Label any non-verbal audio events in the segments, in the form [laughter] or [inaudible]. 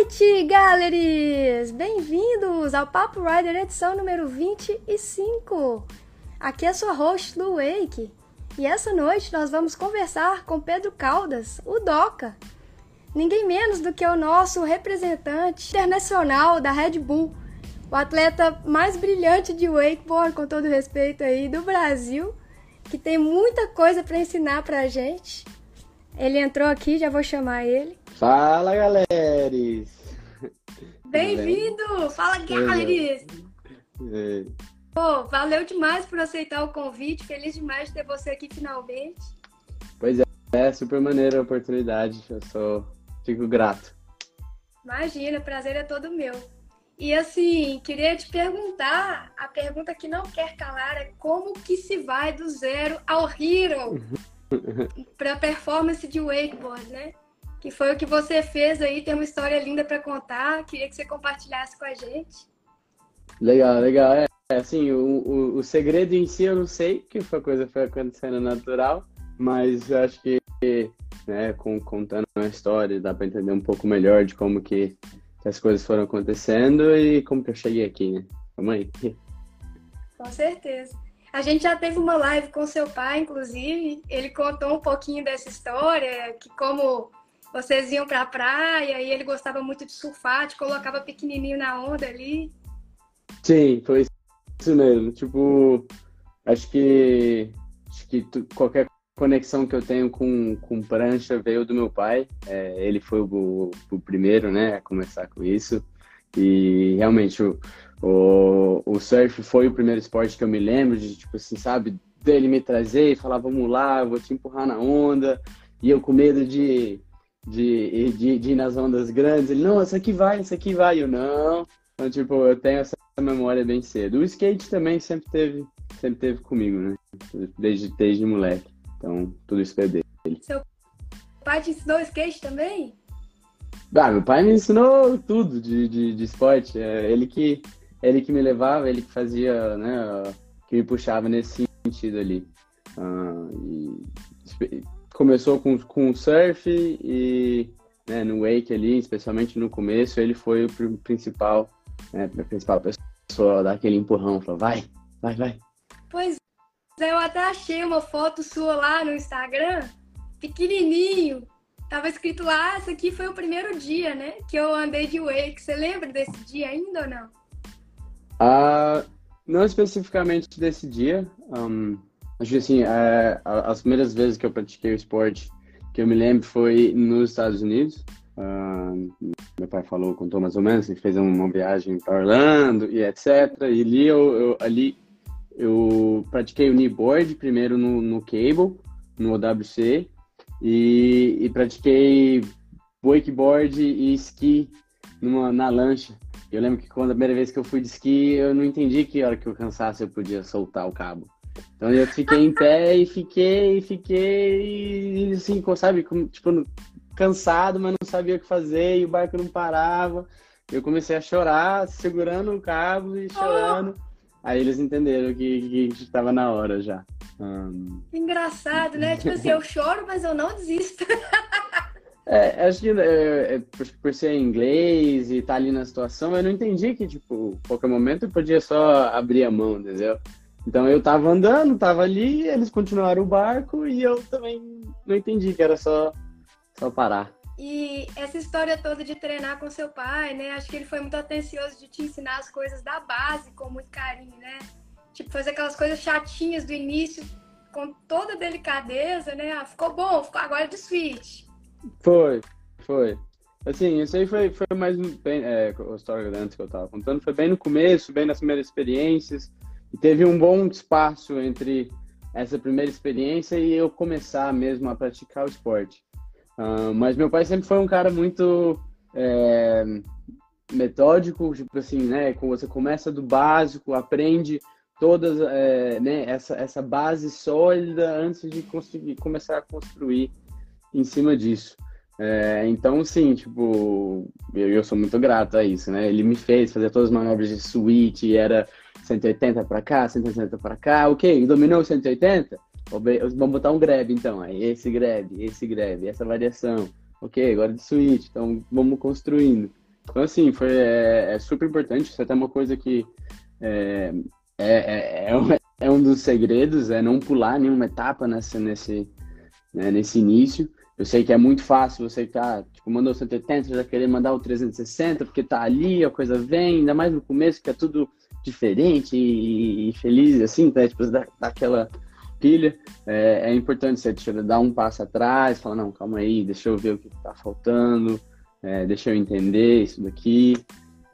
noite, galeries! Bem-vindos ao Papo Rider edição número 25. Aqui é sua host, Lu Wake, e essa noite nós vamos conversar com Pedro Caldas, o Doca. Ninguém menos do que o nosso representante internacional da Red Bull, o atleta mais brilhante de wakeboard, com todo respeito aí, do Brasil, que tem muita coisa para ensinar pra gente. Ele entrou aqui, já vou chamar ele. Fala, galeres! [laughs] Bem-vindo! Fala, galeres! É. Pô, valeu demais por aceitar o convite. Feliz demais de ter você aqui finalmente. Pois é, é super maneira a oportunidade. Eu sou, fico grato. Imagina, prazer é todo meu. E assim, queria te perguntar, a pergunta que não quer calar é como que se vai do zero ao hero [laughs] para performance de wakeboard, né? Que foi o que você fez aí, tem uma história linda para contar. Queria que você compartilhasse com a gente. Legal, legal. É, assim, o, o, o segredo em si eu não sei, que foi coisa foi acontecendo natural, mas eu acho que, né, com, contando a história, dá para entender um pouco melhor de como que, que as coisas foram acontecendo e como que eu cheguei aqui, né? Vamos aí. Com certeza. A gente já teve uma live com seu pai, inclusive. Ele contou um pouquinho dessa história, que como vocês iam para a praia e ele gostava muito de surfar, te colocava pequenininho na onda ali. Sim, foi isso mesmo. Tipo, acho que acho que tu, qualquer conexão que eu tenho com, com prancha veio do meu pai. É, ele foi o, o, primeiro, né, a começar com isso. E realmente o, o, o surf foi o primeiro esporte que eu me lembro de, tipo assim, sabe, dele me trazer e falar, vamos lá, vou te empurrar na onda. E eu com medo de, de, de, de ir nas ondas grandes. Ele, não, essa aqui vai, essa aqui vai. Eu, não. Então, tipo, eu tenho essa memória bem cedo. O skate também sempre teve, sempre teve comigo, né? Desde, desde moleque. Então, tudo isso foi dele. Seu pai te ensinou skate também? Ah, meu pai me ensinou tudo de, de, de esporte. É ele que ele que me levava, ele que fazia, né, que me puxava nesse sentido ali. Uh, começou com, com surf e né, no wake ali, especialmente no começo, ele foi o principal, né, a principal pessoa dar aquele empurrão, falou, vai, vai, vai. Pois é, eu até achei uma foto sua lá no Instagram, pequenininho, tava escrito lá, esse aqui foi o primeiro dia, né, que eu andei de wake, você lembra desse dia ainda ou não? Uh, não especificamente desse dia. Um, acho que assim, é, as primeiras vezes que eu pratiquei o esporte que eu me lembro foi nos Estados Unidos. Uh, meu pai falou, contou mais ou menos, gente fez uma viagem para Orlando e etc. E ali eu, eu, ali eu pratiquei o kneeboard primeiro no, no cable, no OWC, e, e pratiquei wakeboard e esqui numa, na lancha. Eu lembro que quando a primeira vez que eu fui de esqui, eu não entendi que hora que eu cansasse eu podia soltar o cabo. Então eu fiquei em pé e fiquei, fiquei, assim, sabe, tipo, cansado, mas não sabia o que fazer e o barco não parava. Eu comecei a chorar, segurando o cabo e chorando. Aí eles entenderam que, estava na hora já. Engraçado, né? Tipo assim, eu choro, mas eu não desisto. [laughs] É, acho que é, é, por, por, ser inglês e estar tá ali na situação, eu não entendi que, tipo, qualquer momento eu podia só abrir a mão, entendeu? Então eu tava andando, tava ali, eles continuaram o barco e eu também não entendi que era só, só parar. E essa história toda de treinar com seu pai, né? Acho que ele foi muito atencioso de te ensinar as coisas da base com muito carinho, né? Tipo, fazer aquelas coisas chatinhas do início com toda delicadeza, né? Ah, ficou bom, ficou agora de switch foi, foi. Assim, isso aí foi, foi mais bem, é, a história antes que eu tava contando, foi bem no começo, bem nas primeiras experiências, e teve um bom espaço entre essa primeira experiência e eu começar mesmo a praticar o esporte. Uh, mas meu pai sempre foi um cara muito é, metódico, tipo assim, né? Você começa do básico, aprende todas, é, né? Essa, essa base sólida antes de conseguir começar a construir em cima disso. É, então, sim, tipo, eu, eu, sou muito grato a isso, né? Ele me fez fazer todas as manobras de switch, era 180 para cá, 180 para cá, ok, dominou 180? Vamos botar um grab, então, aí esse grab, esse grab, essa variação, ok, agora de switch, então vamos construindo. Então, assim, foi, é, é super importante. Isso é até uma coisa que é, é, é, é, um, é um dos segredos, é não pular nenhuma etapa nessa, nesse, né, nesse início. Eu sei que é muito fácil você tá, tipo, mandou 180, já querer mandar o 360, porque tá ali, a coisa vem, ainda mais no começo, que é tudo diferente e, feliz, assim, tá? Tipo, dá, dá aquela pilha. É, é, importante você dar um passo atrás, falar, não, calma aí, deixa eu ver o que tá faltando, é, deixa eu entender isso daqui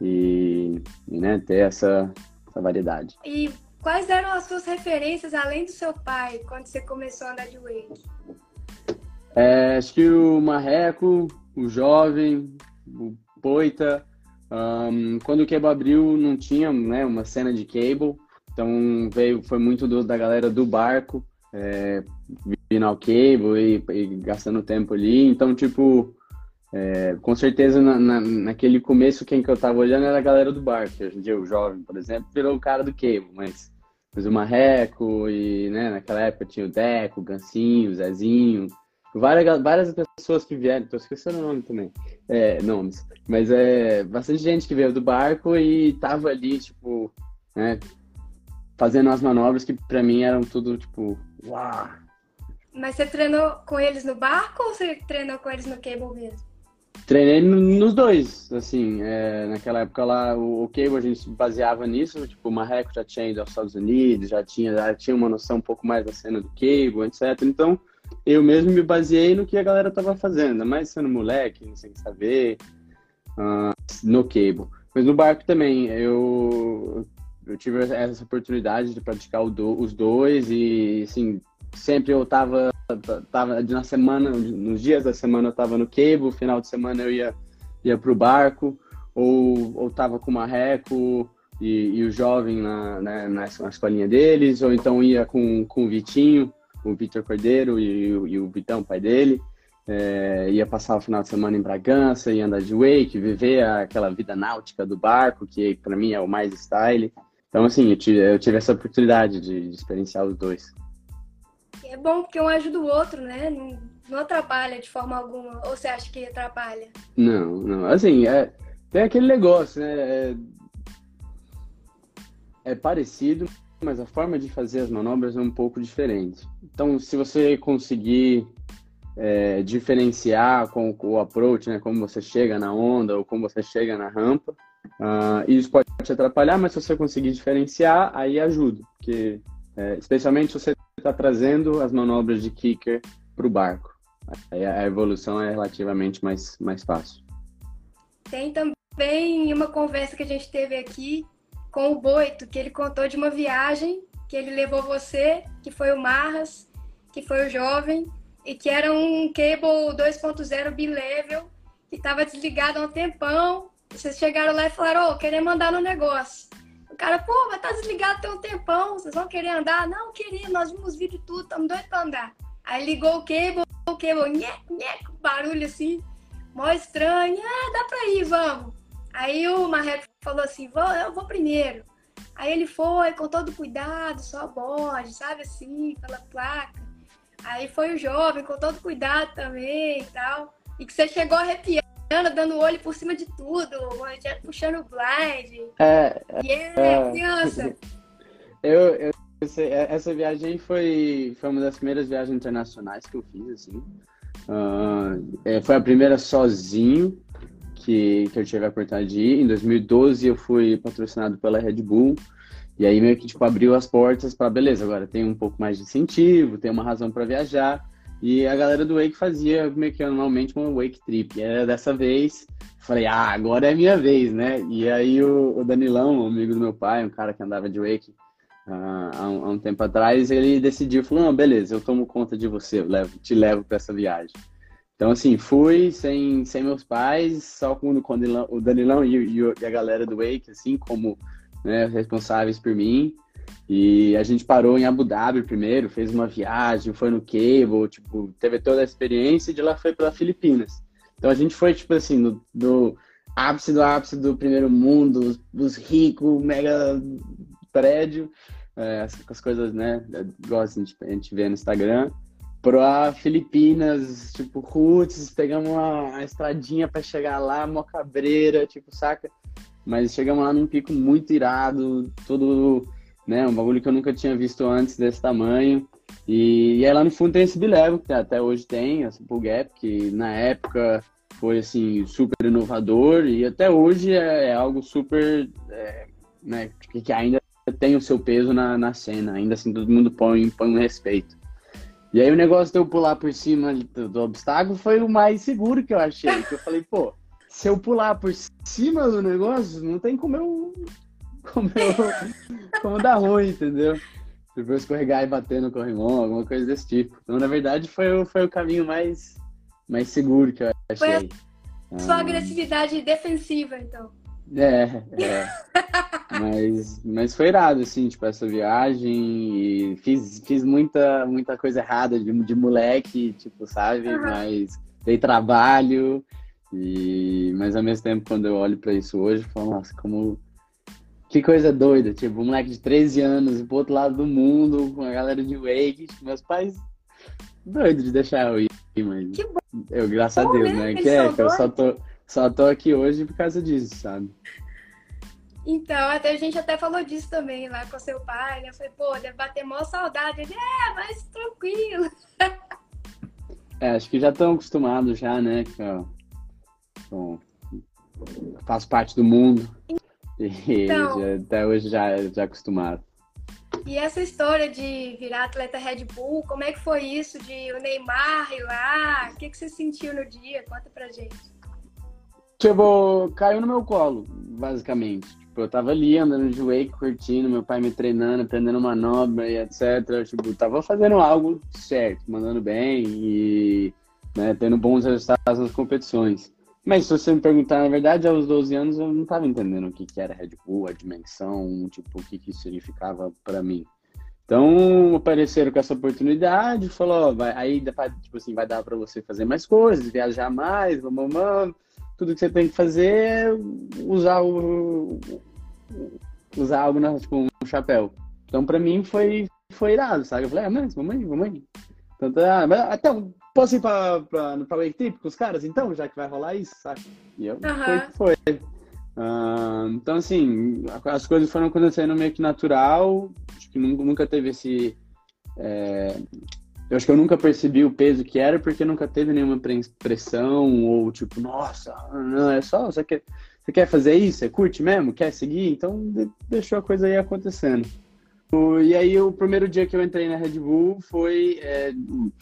e, e né, ter essa, essa variedade. E quais eram as suas referências, além do seu pai, quando você começou a andar de wake? É, acho que o Marreco, o Jovem, o Poita. Um, quando o Cable abriu, não tinha né, uma cena de cable. Então veio, foi muito do, da galera do barco, é, vindo ao cable e, e, gastando tempo ali. Então, tipo, é, com certeza na, na, naquele começo quem que eu tava olhando era a galera do barco. Hoje em dia o jovem, por exemplo, virou o cara do cable, mas, mas o Marreco e né, naquela época tinha o Deco, o Gancinho, o Zezinho várias, várias pessoas que vieram, tô esquecendo o nome também, é, nomes, mas é bastante gente que veio do barco e tava ali, tipo, né, fazendo as manobras que para mim eram tudo, tipo, uau. Mas você treinou com eles no barco ou você treinou com eles no cable mesmo? Treinei nos dois, assim, é, naquela época lá, o, o cable a gente baseava nisso, tipo, o Marreco já tinha ido aos Estados Unidos, já tinha, já tinha uma noção um pouco mais da cena do cable, etc, então eu mesmo me baseei no que a galera tava fazendo, mais sendo moleque, sem saber, uh, no cable. Mas no barco também, eu, eu tive essa oportunidade de praticar do, os dois e, assim, sempre eu tava, tava na semana, nos dias da semana eu tava no cable, final de semana eu ia, ia pro barco, ou, ou tava com o Marreco e, e o jovem na, né, na, na escolinha deles, ou então ia com, com o Vitinho, o Vitor Cordeiro e, e, o Vitão, pai dele. É, ia passar o final de semana em Bragança, ia andar de wake, viver aquela vida náutica do barco, que para mim é o mais style. Então, assim, eu tive, eu tive essa oportunidade de, de, experienciar os dois. É bom porque um ajuda o outro, né? Não, não atrapalha de forma alguma. Ou você acha que atrapalha? Não, não. Assim, é, tem aquele negócio, né? É, é parecido, mas a forma de fazer as manobras é um pouco diferente. Então, se você conseguir é, diferenciar com, com, o approach, né, como você chega na onda ou como você chega na rampa, uh, isso pode te atrapalhar, mas se você conseguir diferenciar, aí ajuda, porque é, especialmente se você está trazendo as manobras de kicker para o barco, aí a evolução é relativamente mais, mais fácil. Tem também uma conversa que a gente teve aqui com o Boito, que ele contou de uma viagem que ele levou você, que foi o Marras, que foi o Jovem, e que era um cable 2.0 bilevel, que estava desligado há um tempão. Vocês chegaram lá e falaram, ô, oh, querer mandar no negócio. O cara, pô, mas tá desligado tem um tempão, vocês vão querer andar? Não, queria, nós vimos vídeo tudo, estamos doidos pra andar. Aí ligou o cable, o cable, nhec, nhec, barulho assim, mó estranho, ah, dá pra ir, vamos. Aí o Marreco falou assim: vou, eu vou primeiro. Aí ele foi com todo cuidado, só bode, sabe assim, pela placa. Aí foi o jovem com todo cuidado também e tal. E que você chegou arrepiando, dando olho por cima de tudo, puxando o blind. É. Yeah, é, criança! [laughs] Eu, eu, essa viagem foi, foi uma das primeiras viagens internacionais que eu fiz, assim. Uh, foi a primeira sozinho que, que eu tive a oportunidade de ir. Em 2012 eu fui patrocinado pela Red Bull. E aí meio que tipo abriu as portas para beleza, agora tem um pouco mais de incentivo, tem uma razão para viajar. E a galera do Wake fazia meio que anualmente uma Wake Trip. E era dessa vez, falei, ah, agora é minha vez, né? E aí o, o Danilão, um amigo do meu pai, um cara que andava de Wake uh, há, um, há, um, tempo atrás, ele decidiu, falou, não, beleza, eu tomo conta de você, levo, te levo para essa viagem. Então, assim, fui sem, sem meus pais, só com o Danilão e, e a galera do Wake, assim, como né, responsáveis por mim. E a gente parou em Abu Dhabi primeiro, fez uma viagem, foi no Cable, tipo, teve toda a experiência e de lá foi para Filipinas. Então a gente foi, tipo assim, no, do ápice do ápice do primeiro mundo, dos ricos, mega prédio, é, as, as coisas, né, igual a gente, a gente vê no Instagram pra Filipinas, tipo, Roots, pegamos uma, uma estradinha para chegar lá, Mocabreira, tipo, saca? Mas chegamos lá num pico muito irado, todo, né, um bagulho que eu nunca tinha visto antes desse tamanho. E, e aí lá no fundo tem esse Bilevo, que até hoje tem, essa Pull Gap, que na época foi, assim, super inovador e até hoje é, é algo super, é, né, que ainda tem o seu peso na, na cena, ainda assim todo mundo põe, põe um respeito. E aí o negócio de eu pular por cima do, do obstáculo foi o mais seguro que eu achei, que eu falei, pô, se eu pular por cima do negócio, não tem como eu. [laughs] Como, eu, como dar ruim, entendeu? Depois escorregar e bater no corrimão, alguma coisa desse tipo. Então, na verdade, foi, o, foi o caminho mais, mais seguro que eu achei. Foi a sua ah, agressividade defensiva, então. É, é. mas, mas foi irado, assim, tipo, essa viagem. E fiz, fiz muita, muita coisa errada de, de moleque, tipo, sabe? Uhum. Mas dei trabalho. E, mas ao mesmo tempo, quando eu olho para isso hoje, eu falo, nossa, como. Que coisa doida, tipo, um moleque de 13 anos, pro outro lado do mundo, com a galera de Wake, tipo, meus pais doido de deixar eu ir, mas. Que bom. Eu, graças bom, a Deus, né? Que é, que eu só tô, só tô aqui hoje por causa disso, sabe? Então, até a gente até falou disso também lá com seu pai, né? Eu falei, pô, deve bater mó saudade. Ele, é, mas tranquilo. [laughs] É, acho que já estão acostumados já, né? Bom, faço parte do mundo. Então, e já, até hoje já, já acostumado. E essa história de virar atleta Red Bull, como é que foi isso de o Neymar ir lá? O que, que você sentiu no dia? Conta pra gente. Tipo, caiu no meu colo, basicamente. Tipo, eu tava ali andando de wake, curtindo, meu pai me treinando, aprendendo manobra e etc. Tipo, tava fazendo algo certo, mandando bem e né, tendo bons resultados nas competições. Mas se você me perguntar, na verdade, aos 12 anos eu não estava entendendo o que, que era Red Bull, a dimensão, tipo, o que, que significava para mim. Então, apareceram com essa oportunidade, falou, vai, aí tipo assim, vai dar para você fazer mais coisas, viajar mais, mamãe, tudo que você tem que fazer é usar o usar algo na, tipo um chapéu. Então, para mim foi foi irado, sabe? Eu falei, ah, mas mamãe, mamãe. Então, tá, até um Posso ir pra, pra, pra Wake Trip com os caras, então, já que vai rolar isso, sabe? E eu, uhum. foi, foi. Uh, então, assim, as coisas foram acontecendo meio que natural. Acho que nunca, nunca teve esse. É... Eu acho que eu nunca percebi o peso que era, porque nunca teve nenhuma pressão, ou tipo, nossa, não, é só, você quer, você quer fazer isso? Você curte mesmo? Quer seguir? Então, deixou a coisa aí acontecendo. E aí o primeiro dia que eu entrei na Red Bull foi, é,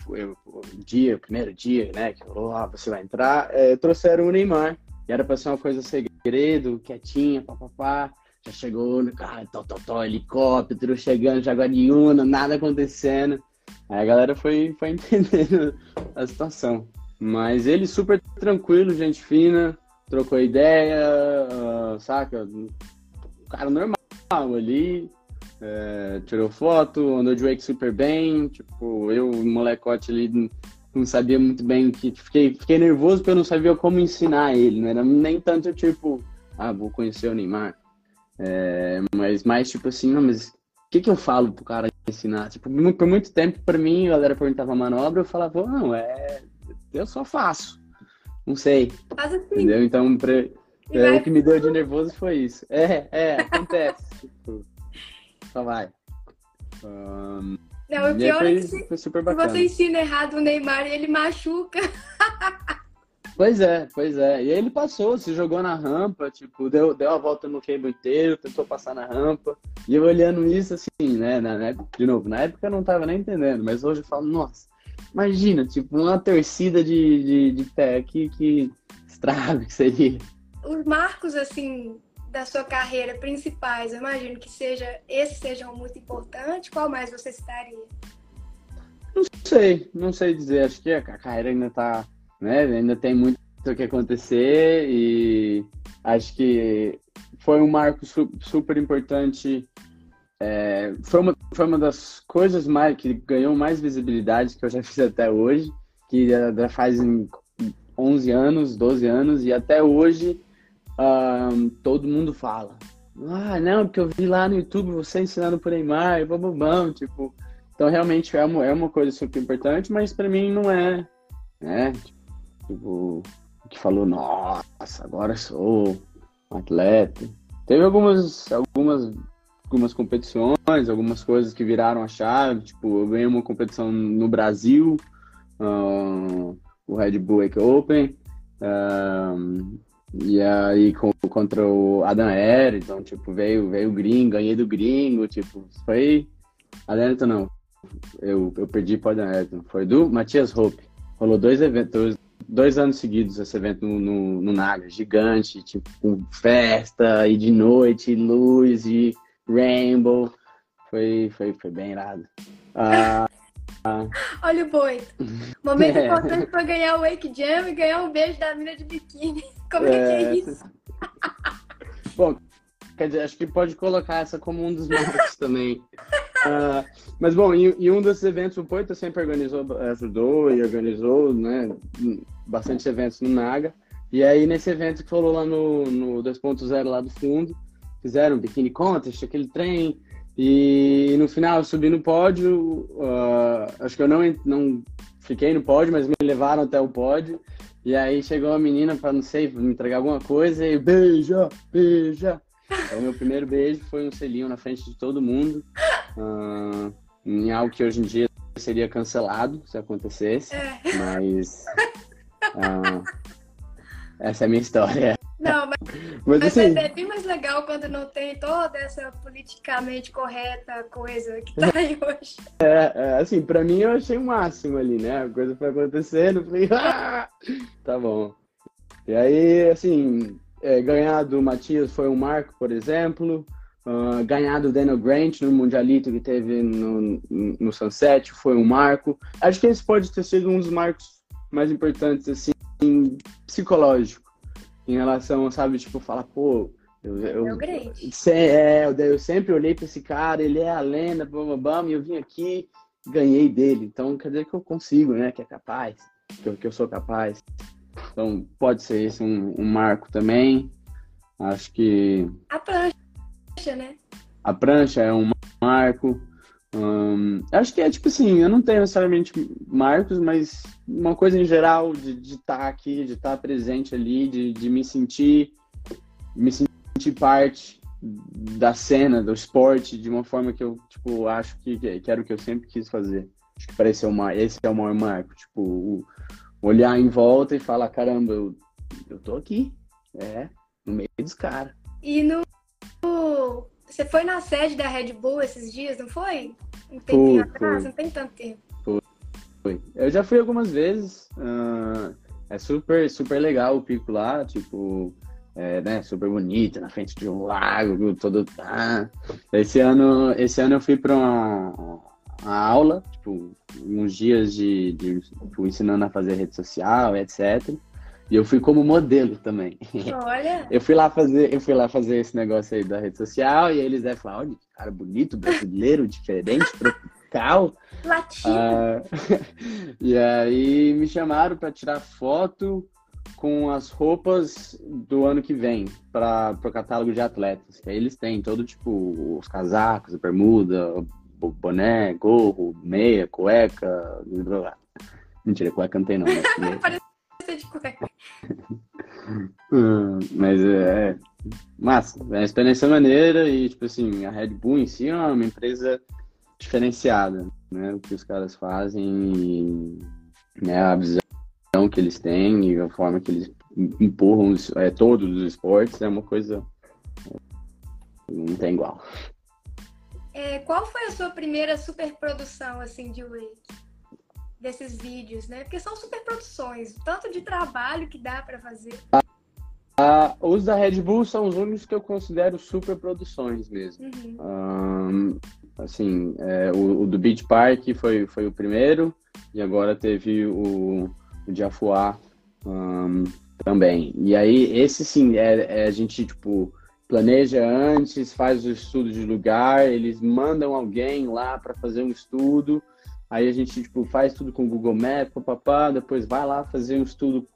foi o dia, o primeiro dia, né? Que falou, ah, você vai entrar. É, trouxeram o Neymar. E era pra ser uma coisa segredo, quietinha, papapá. Já chegou no carro, tó, tó, tó, helicóptero chegando, Jaguariúna, nada acontecendo. Aí a galera foi, foi [laughs] entendendo a situação. Mas ele super tranquilo, gente fina, trocou ideia, uh, saca? Cara normal ali, é, tirou foto, andou de wake super bem. Tipo, eu, molecote ali, não sabia muito bem que. Fiquei, fiquei nervoso porque eu não sabia como ensinar ele. Não era nem tanto tipo, ah, vou conhecer o Neymar. É, mas mais tipo assim, não, mas o que, que eu falo pro cara ensinar? Tipo, por muito tempo, pra mim, a galera perguntava a manobra, eu falava, não, é. Eu só faço. Não sei. Faz assim. Entendeu? Então, pra, é, o que me deu de nervoso foi isso. É, é, [laughs] acontece. tipo, só vai. Um, não, o pior foi, é que se, se, você ensina errado o Neymar ele machuca. [laughs] Pois é, pois é. E aí ele passou, se jogou na rampa, tipo, deu, deu a volta no cable inteiro, tentou passar na rampa. E eu olhando isso assim, né, na, na, de novo, na época eu não tava nem entendendo, mas hoje eu falo, nossa, imagina, tipo, uma torcida de, de, de pé aqui que estrago [laughs] que seria. Os marcos, assim, da sua carreira principais, eu imagino que seja esses sejam muito importantes. Qual mais você citaria? Não sei, não sei dizer. Acho que a carreira ainda tá, né? Ainda tem muito o que acontecer e acho que foi um marco super importante. É, foi, uma, foi uma das coisas mais que ganhou mais visibilidade que eu já [laughs] fiz até hoje, que já faz 11 anos, 12 anos, e até hoje um, todo mundo fala. Ah, não, porque eu vi lá no YouTube você ensinando por Neymar, bababam, tipo. Então, realmente é uma, é uma coisa super importante, mas para mim não é, né? Tipo, que falou, nossa, agora sou um atleta. Teve algumas, algumas, algumas competições, algumas coisas que viraram a chave. Tipo, eu ganhei uma competição no Brasil, uh, o Red Bull Wake Open. Uh, e aí com, contra o Adam Air, então, tipo, veio, veio o gringo, ganhei do gringo, tipo, foi. Ayrton não. Eu, eu perdi para Adam Ayrton. Foi do Matias Hope. Rolou dois eventos, dois anos seguidos esse evento no, no, no Naga, gigante, tipo, com festa, e de noite, e luz, e rainbow. Foi, foi, foi bem irado. Ah, ah. [laughs] Olha o boi. Momento [laughs] é. importante para ganhar o Wake Jam e ganhar um beijo da mina de biquíni. [laughs] Como é, que é, é isso? Bom, quer dizer, acho que pode colocar essa como um dos marcos também. Uh, mas bom, em, um desses eventos o Poita sempre organizou, ajudou e organizou, né, bastante eventos no Naga. E aí nesse evento que falou lá no, no 2.0 lá do fundo, fizeram um biquíni contest, aquele trem, e no final eu subi no pódio, uh, acho que eu não, não fiquei no pódio, mas me levaram até o pódio. E aí chegou uma menina para não sei, me entregar alguma coisa e beija, beija. Então, meu primeiro beijo foi um selinho na frente de todo mundo, uh, em algo que hoje em dia seria cancelado se acontecesse, é. mas uh, essa é a minha história. Não, mas, [laughs] mas, mas assim, é bem mais legal quando não tem toda essa politicamente correta coisa que tá aí hoje. É, é assim, pra mim eu achei o máximo ali, né? A coisa foi acontecendo, eu falei, [laughs] ah, tá bom. E aí, assim, é, ganhar do Matias foi um marco, por exemplo. Uh, ganhar do Daniel Grant no Mundialito que teve no, no Sunset foi um marco. Acho que esse pode ter sido um dos marcos mais importantes, assim, psicológico em relação, sabe, tipo, falar, pô, eu, eu, eu, é, eu, sempre olhei para esse cara, ele é a lenda, bam, bam, e eu vim aqui, ganhei dele. Então, quer dizer que eu consigo, né? Que é capaz, que eu, que eu sou capaz. Então, pode ser esse um, um marco também. Acho que. A prancha, né? A prancha é um marco. Acho que é tipo assim, eu não tenho necessariamente marcos, mas uma coisa em geral de estar tá aqui, de estar tá presente ali, de, de me sentir, me sentir parte da cena, do esporte, de uma forma que eu, tipo, acho que, que era o que eu sempre quis fazer. Acho que parece uma, esse é o maior marco, tipo, o, olhar em volta e falar, caramba, eu, eu tô aqui, é, no meio dos caras. E no você foi na sede da Red Bull esses dias, não foi? Um tempinho atrás? Foi. Não tem tanto tempo. Foi. Eu já fui algumas vezes. Uh, é super, super legal o pico lá, tipo, é, né, super bonito, na frente de um lago, todo. Ah. Esse ano, esse ano eu fui para uma, uma, aula, tipo, uns dias de, de tipo, ensinando a fazer rede social, etc. E eu fui como modelo também. Olha! [laughs] Eu fui lá fazer, eu fui lá fazer esse negócio aí da rede social e aí eles devem falar, olha, cara bonito, brasileiro, diferente, [laughs] tropical. Latino. Ah, [laughs] e aí me chamaram para tirar foto com as roupas do ano que vem para o catálogo de atletas. Que aí eles têm todo tipo os casacos, a bermuda, boné, gorro, meia, cueca, Mentira, cueca não tem não. Mas de cueca. [laughs] mas é. Massa, é uma experiência maneira e, tipo assim, a Red Bull em si é uma empresa diferenciada, né? O que os caras fazem e né, a visão que eles têm e a forma que eles empurram é, todos os esportes é uma coisa não tem igual. É, qual foi a sua primeira superprodução assim de Wake? Desses vídeos, né? Porque são super produções, tanto de trabalho que dá para fazer. Ah, os da Red Bull são os únicos que eu considero super produções mesmo. Uhum. Um, assim, é, o, o, do Beach Park foi, foi o primeiro, e agora teve o, o de Afuá um, também. E aí, esse sim, é, é, a gente, tipo, planeja antes, faz o estudo de lugar, eles mandam alguém lá para fazer um estudo, Aí a gente tipo, faz tudo com o Google Maps, papapá, depois vai lá fazer um estudo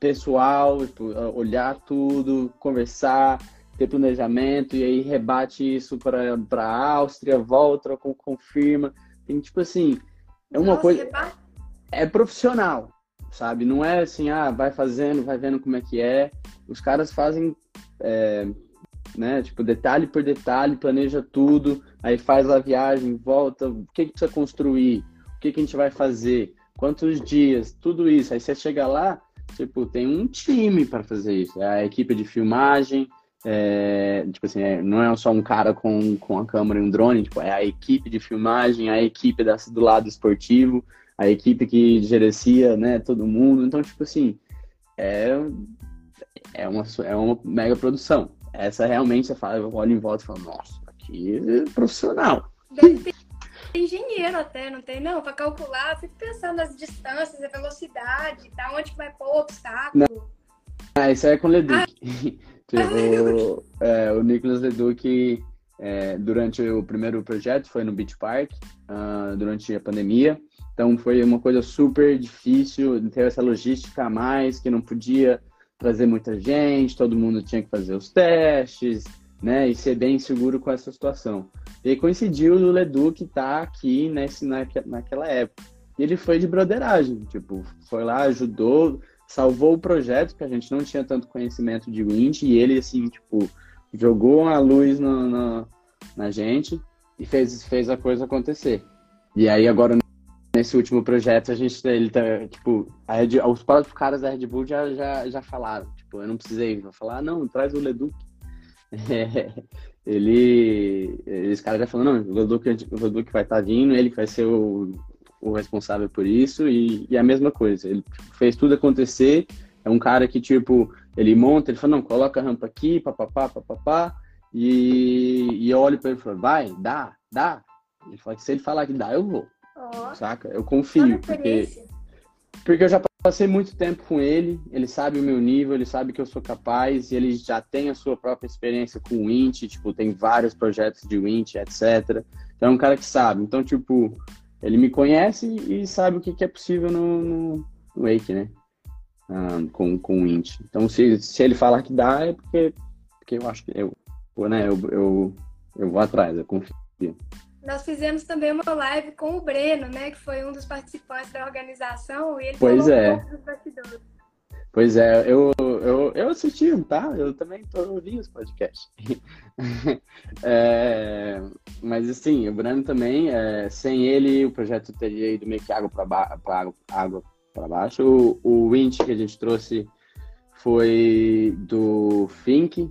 pessoal, tipo, olhar tudo, conversar, ter planejamento, e aí rebate isso para a Áustria, volta, confirma. Tem, tipo assim, é uma Nossa, coisa. É profissional, sabe? Não é assim, ah, vai fazendo, vai vendo como é que é. Os caras fazem, é, né, tipo, detalhe por detalhe, planeja tudo, aí faz a viagem, volta, o que que precisa construir, o que que a gente vai fazer, quantos dias, tudo isso. Aí você chega lá, tipo, tem um time para fazer isso. É a equipe de filmagem, é, tipo assim, é, não é só um cara com, com a câmera e um drone, tipo, é a equipe de filmagem, a equipe da, do lado esportivo, a equipe que gerencia, né, todo mundo. Então, tipo assim, é, é, uma, é uma mega produção. Essa realmente você fala, eu olho em volta e falo, nossa, aqui é profissional. Deve engenheiro até, não tem? Não, para calcular, fico pensando nas distâncias, a velocidade, tá? Onde que vai pôr o obstáculo. Ah, isso aí é com o Leduc. [laughs] tipo, é, o Nicolas Leduc, é, durante o primeiro projeto, foi no Beach Park, ah, durante a pandemia. Então foi uma coisa super difícil, ter essa logística a mais, que não podia trazer muita gente, todo mundo tinha que fazer os testes, né? E ser bem seguro com essa situação. E coincidiu o Leduc estar aqui nesse, naque- naquela época. E ele foi de broderagem, tipo, foi lá, ajudou, salvou o projeto, que a gente não tinha tanto conhecimento de Wind, e ele, assim, tipo, jogou a luz na, na, na gente e fez, fez a coisa acontecer. E aí, agora, nesse último projeto, a gente, ele tá, tipo, a Red, os próprios caras da Red Bull já, já, já falaram, tipo, eu não precisei vou falar, ah, não, traz o Leduc. [laughs] ele, esse cara já falou, não, o o Leduc vai estar vindo, ele que vai ser o, o responsável por isso, e, e a mesma coisa, ele fez tudo acontecer, é um cara que, tipo, ele monta, ele fala, não, coloca a rampa aqui, papapá, papapá, e, e eu olho pra ele e falo, vai, dá, dá. Ele fala que se ele falar que dá, eu vou, Ó, saca? Eu confio, porque, porque eu já passei muito tempo com ele, ele sabe o meu nível, ele sabe que eu sou capaz, e ele já tem a sua própria experiência com o Wint, tipo, tem vários projetos de Wint, etc. Então é um cara que sabe. Então, tipo, ele me conhece e sabe o que, que é possível no, no, no Wake, né? Com, com o Wint. Então, se, se ele falar que dá, é porque, porque eu acho que eu, né, eu, eu, eu vou atrás, eu confio. Nós fizemos também uma live com o Breno, né? Que foi um dos participantes da organização, e ele Pois falou é. um pouco dos bastidores. Pois é, eu, eu, eu assisti, tá? Eu também tô ouvindo os podcasts. [laughs] É, mas assim, o Breno também, é, sem ele, o projeto teria ido meio que água para ba água, água baixo. O, o Winch que a gente trouxe foi do Fink,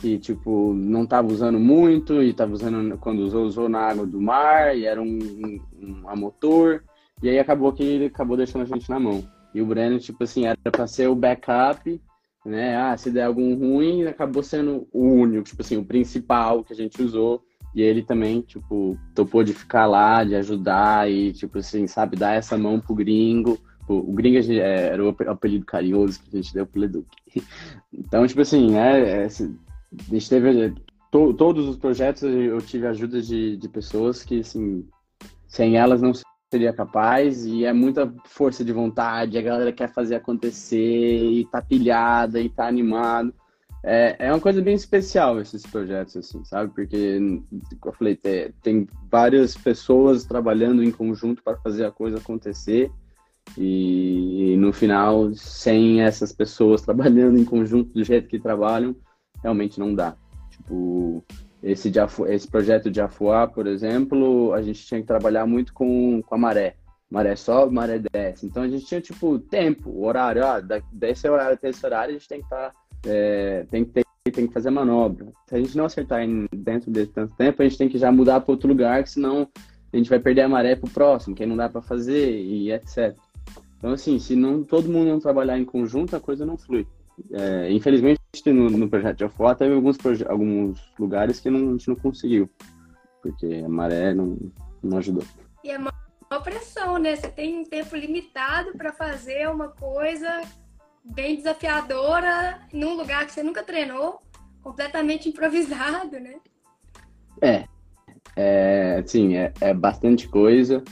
que tipo, não tava usando muito e tava usando, quando usou, usou na água do mar e era um, um, um a motor. E aí acabou que ele acabou deixando a gente na mão. E o Breno, tipo assim, era para ser o backup, né? Ah, se der algum ruim, acabou sendo o único, tipo assim, o principal que a gente usou. E ele também, tipo, topou de ficar lá, de ajudar e, tipo assim, sabe, dar essa mão pro gringo. O gringo é, era o apelido carinhoso que a gente deu pro Leduc. [laughs] Então, tipo assim, é, é, se- a gente teve to- todos os projetos, eu tive ajuda de, de pessoas que, assim, sem elas não seria capaz e é muita força de vontade, a galera quer fazer acontecer e tá pilhada e tá animado. É, é uma coisa bem especial esses projetos, assim, sabe? Porque, como eu falei, tem, tem várias pessoas trabalhando em conjunto para fazer a coisa acontecer e, no final, sem essas pessoas [laughs] trabalhando em conjunto do jeito que trabalham, realmente não dá. Tipo, esse, de Afu- esse projeto de Afuá, por exemplo, a gente tinha que trabalhar muito com, com a maré. Maré sobe, maré desce. Então a gente tinha, tipo, tempo, horário. Ah, desse horário até esse horário, a gente tem que estar. tem, que ter, tem que fazer manobra. Se a gente não acertar em, dentro desse tanto tempo, a gente tem que já mudar para outro lugar, que senão a gente vai perder a maré pro próximo, que não dá para fazer e etc. Então, assim, se não, todo mundo não trabalhar em conjunto, a coisa não flui. É, infelizmente, no, no projeto de Afuá, teve alguns, alguns lugares que não, a gente não conseguiu, porque a maré não, não ajudou. E é uma pressão, né? Você tem um tempo limitado para fazer uma coisa bem desafiadora num lugar que você nunca treinou, completamente improvisado, né? É, é assim, é, é bastante coisa.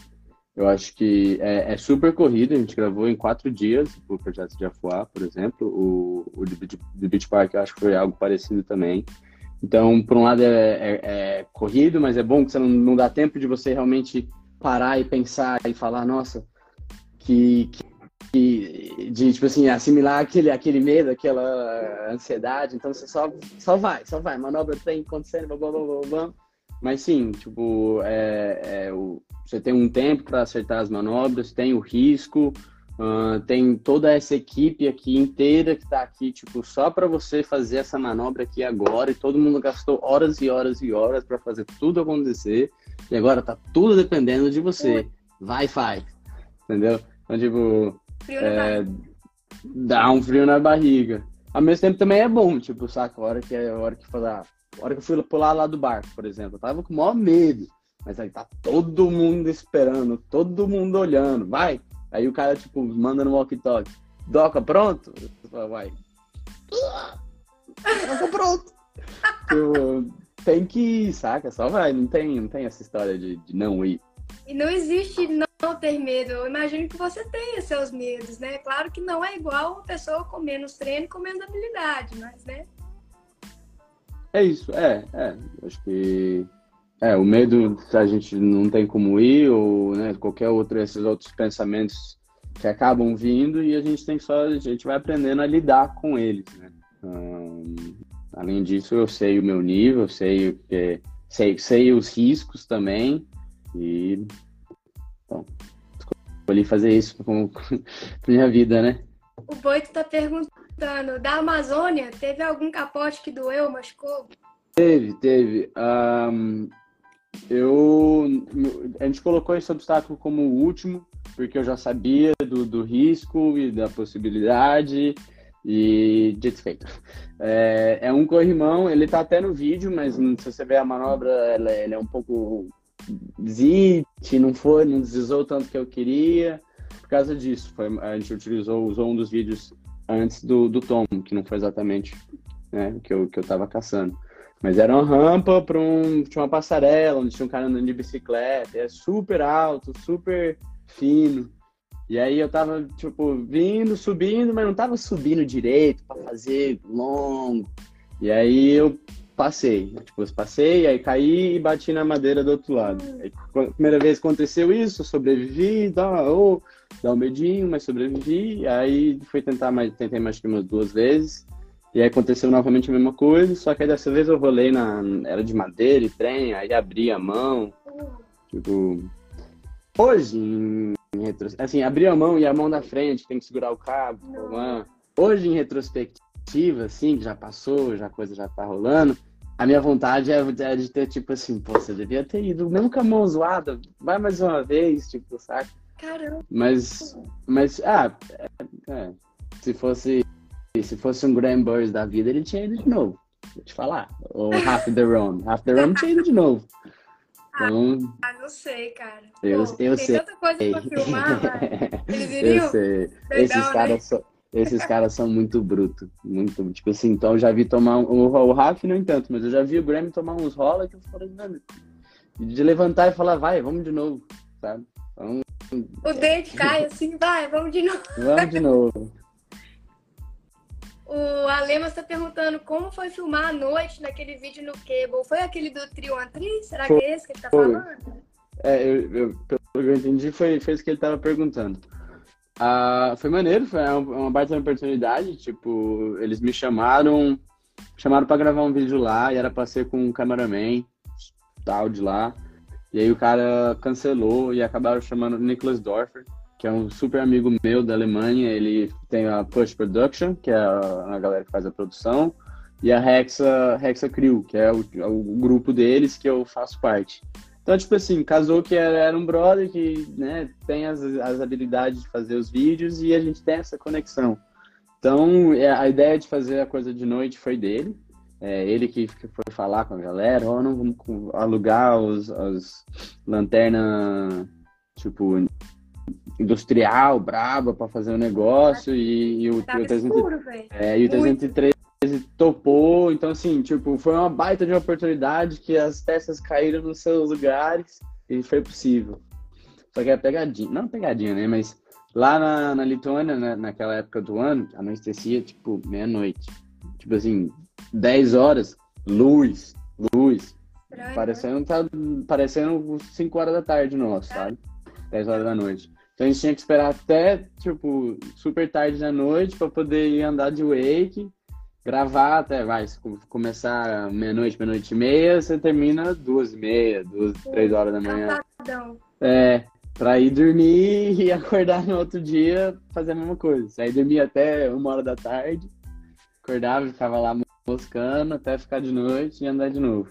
Eu acho que é, é super corrido. A gente gravou em quatro dias o projeto de Afuá, por exemplo. O, o Beach- do Beach Park eu acho que foi algo parecido também. Então, por um lado é, é- é corrido, mas é bom que você não, não dá tempo de você realmente parar e pensar e falar, nossa, que, que de tipo assim assimilar aquele aquele medo, aquela ansiedade. Então você só só vai, só vai. Manobra tem acontecendo, blá, blá, blá, blá. Mas sim, tipo, é, é o, você tem um tempo para acertar as manobras, tem o risco, uh, tem toda essa equipe aqui inteira que está aqui, tipo, só para você fazer essa manobra aqui agora. E todo mundo gastou horas e horas e horas para fazer tudo acontecer. E agora tá tudo dependendo de você. Vai e faz. Entendeu? Então, tipo, é, dá um frio na barriga. Ao mesmo tempo também é bom, tipo, saca? A hora que, a hora que falar, a hora que eu fui pular lá do barco, por exemplo, eu tava com o maior medo. Mas aí tá todo mundo esperando, todo mundo olhando, vai. Aí o cara, tipo, manda no walkie-talkie. Doca, pronto? Falo, vai. [laughs] Doca, pronto. tipo, tem que ir, saca? Só vai, não tem, não tem essa história de, de não ir. E não existe não ter medo. Eu imagino que você tenha seus medos, né? Claro que não é igual uma pessoa com menos treino e com menos habilidade, mas, né? É isso, é, é. Acho que é, o medo a gente não tem como ir, ou né, qualquer outro, esses outros pensamentos que acabam vindo e a gente tem só, a gente vai aprendendo a lidar com eles, né? Hum, além disso, eu sei o meu nível, sei, sei, sei os riscos também e bom, escolhi fazer isso com, [laughs] com minha vida, né? O Boito tá perguntando, da Amazônia, teve algum capote que doeu, machucou? Teve, teve. Um, eu, a gente colocou esse obstáculo como o último, porque eu já sabia do, do risco e da possibilidade e dito feito. É, é, um corrimão, ele tá até no vídeo, mas se você ver a manobra, ela, ela é um pouco zit, não foi, não deslizou tanto que eu queria. Por causa disso, foi, a gente utilizou, usou um dos vídeos antes do, do Tom, que não foi exatamente né, que eu, que eu tava caçando. Mas era uma rampa para um. Tinha uma passarela onde tinha um cara andando de bicicleta. É super alto, super fino. E aí eu tava, tipo, vindo, subindo, mas não tava subindo direito para fazer longo. E aí eu passei. Tipo, eu passei, aí caí e bati na madeira do outro lado. Aí, primeira vez que aconteceu isso, sobrevivi, dá, oh, dá um medinho, mas sobrevivi. Aí fui tentar mais, tentei mais que umas duas vezes. E aí aconteceu novamente a mesma coisa, só que aí dessa vez eu rolei na. Era de madeira e trem, aí abri a mão. Tipo. Hoje, em, em retro... assim, abri a mão e a mão da frente, tem que segurar o cabo. Hoje, em retrospectiva, assim, que já passou, já a coisa já tá rolando, a minha vontade é, é de ter, tipo assim, pô, você devia ter ido, mesmo com a mão zoada, vai mais uma vez, tipo, saca? Caramba! Mas, mas, ah, é, é, se fosse se fosse um Graham Burns da vida, ele tinha ido de novo. Vou te falar. Ou Half the Run. Half the Run tinha ido de novo. Então, ah, não sei, cara. Eu, Pô, eu tem sei. tanta coisa pra [laughs] filmar. Eles Eu sei. esses né? caras são. Esses caras são muito brutos, muito, tipo assim, então eu já vi tomar, o, o Raf não entanto, mas eu já vi o Grammy tomar uns rola que eu falei, mano, de levantar e falar, vai, vamos de novo, sabe? Então, O dente cai assim, vai, vamos de novo. vamos de novo. [laughs] O Alemas tá perguntando como foi filmar à noite naquele vídeo no Cable. Foi aquele do trio atriz? Será que é esse que ele tá Foi. falando? É, eu, eu, pelo que eu entendi, foi, foi isso que ele tava perguntando. Ah, foi maneiro, foi uma, uma baita oportunidade. Tipo, eles me chamaram, chamaram para gravar um vídeo lá e era pra ser com um cameraman tal de lá. E aí o cara cancelou e acabaram chamando o Nicholas Dorfer, que é um super amigo meu da Alemanha. Ele tem a Push Production, que é a, galera que faz a produção, e a Hexa, Hexa Crew, que é o, o grupo deles que eu faço parte. Então, tipo assim, casou que era, era um brother que né, tem as, as habilidades de fazer os vídeos e a gente tem essa conexão. Então, é, a ideia de fazer a coisa de noite foi dele. É, ele que, que foi falar com a galera, ó, não vamos alugar os, as lanternas, tipo, industrial, braba, para fazer o negócio e, e o, Tava o 300 escuro, velho. é, e o Muito. 313 topou, então assim, tipo, foi uma baita de uma oportunidade que as peças caíram nos seus lugares e foi possível. Só que é pegadinha, não pegadinha, né? Mas lá na, na Lituânia, né, naquela época do ano, anoitecia, tipo, meia-noite. Tipo assim, 10 horas, luz, luz. Parecendo, tá, parecendo 5 horas da tarde nosso, sabe? 10 horas da noite. Então a gente tinha que esperar até, tipo, super tarde da noite para poder ir andar de wake, gravar até, vai, começar meia-noite, meia-noite e meia, você termina duas e meia, duas, três horas da manhã. É, pra ir dormir [laughs] e acordar no outro dia, fazer a mesma coisa. Aí dormia até uma hora da tarde, acordava e ficava lá moscando até ficar de noite e andar de novo.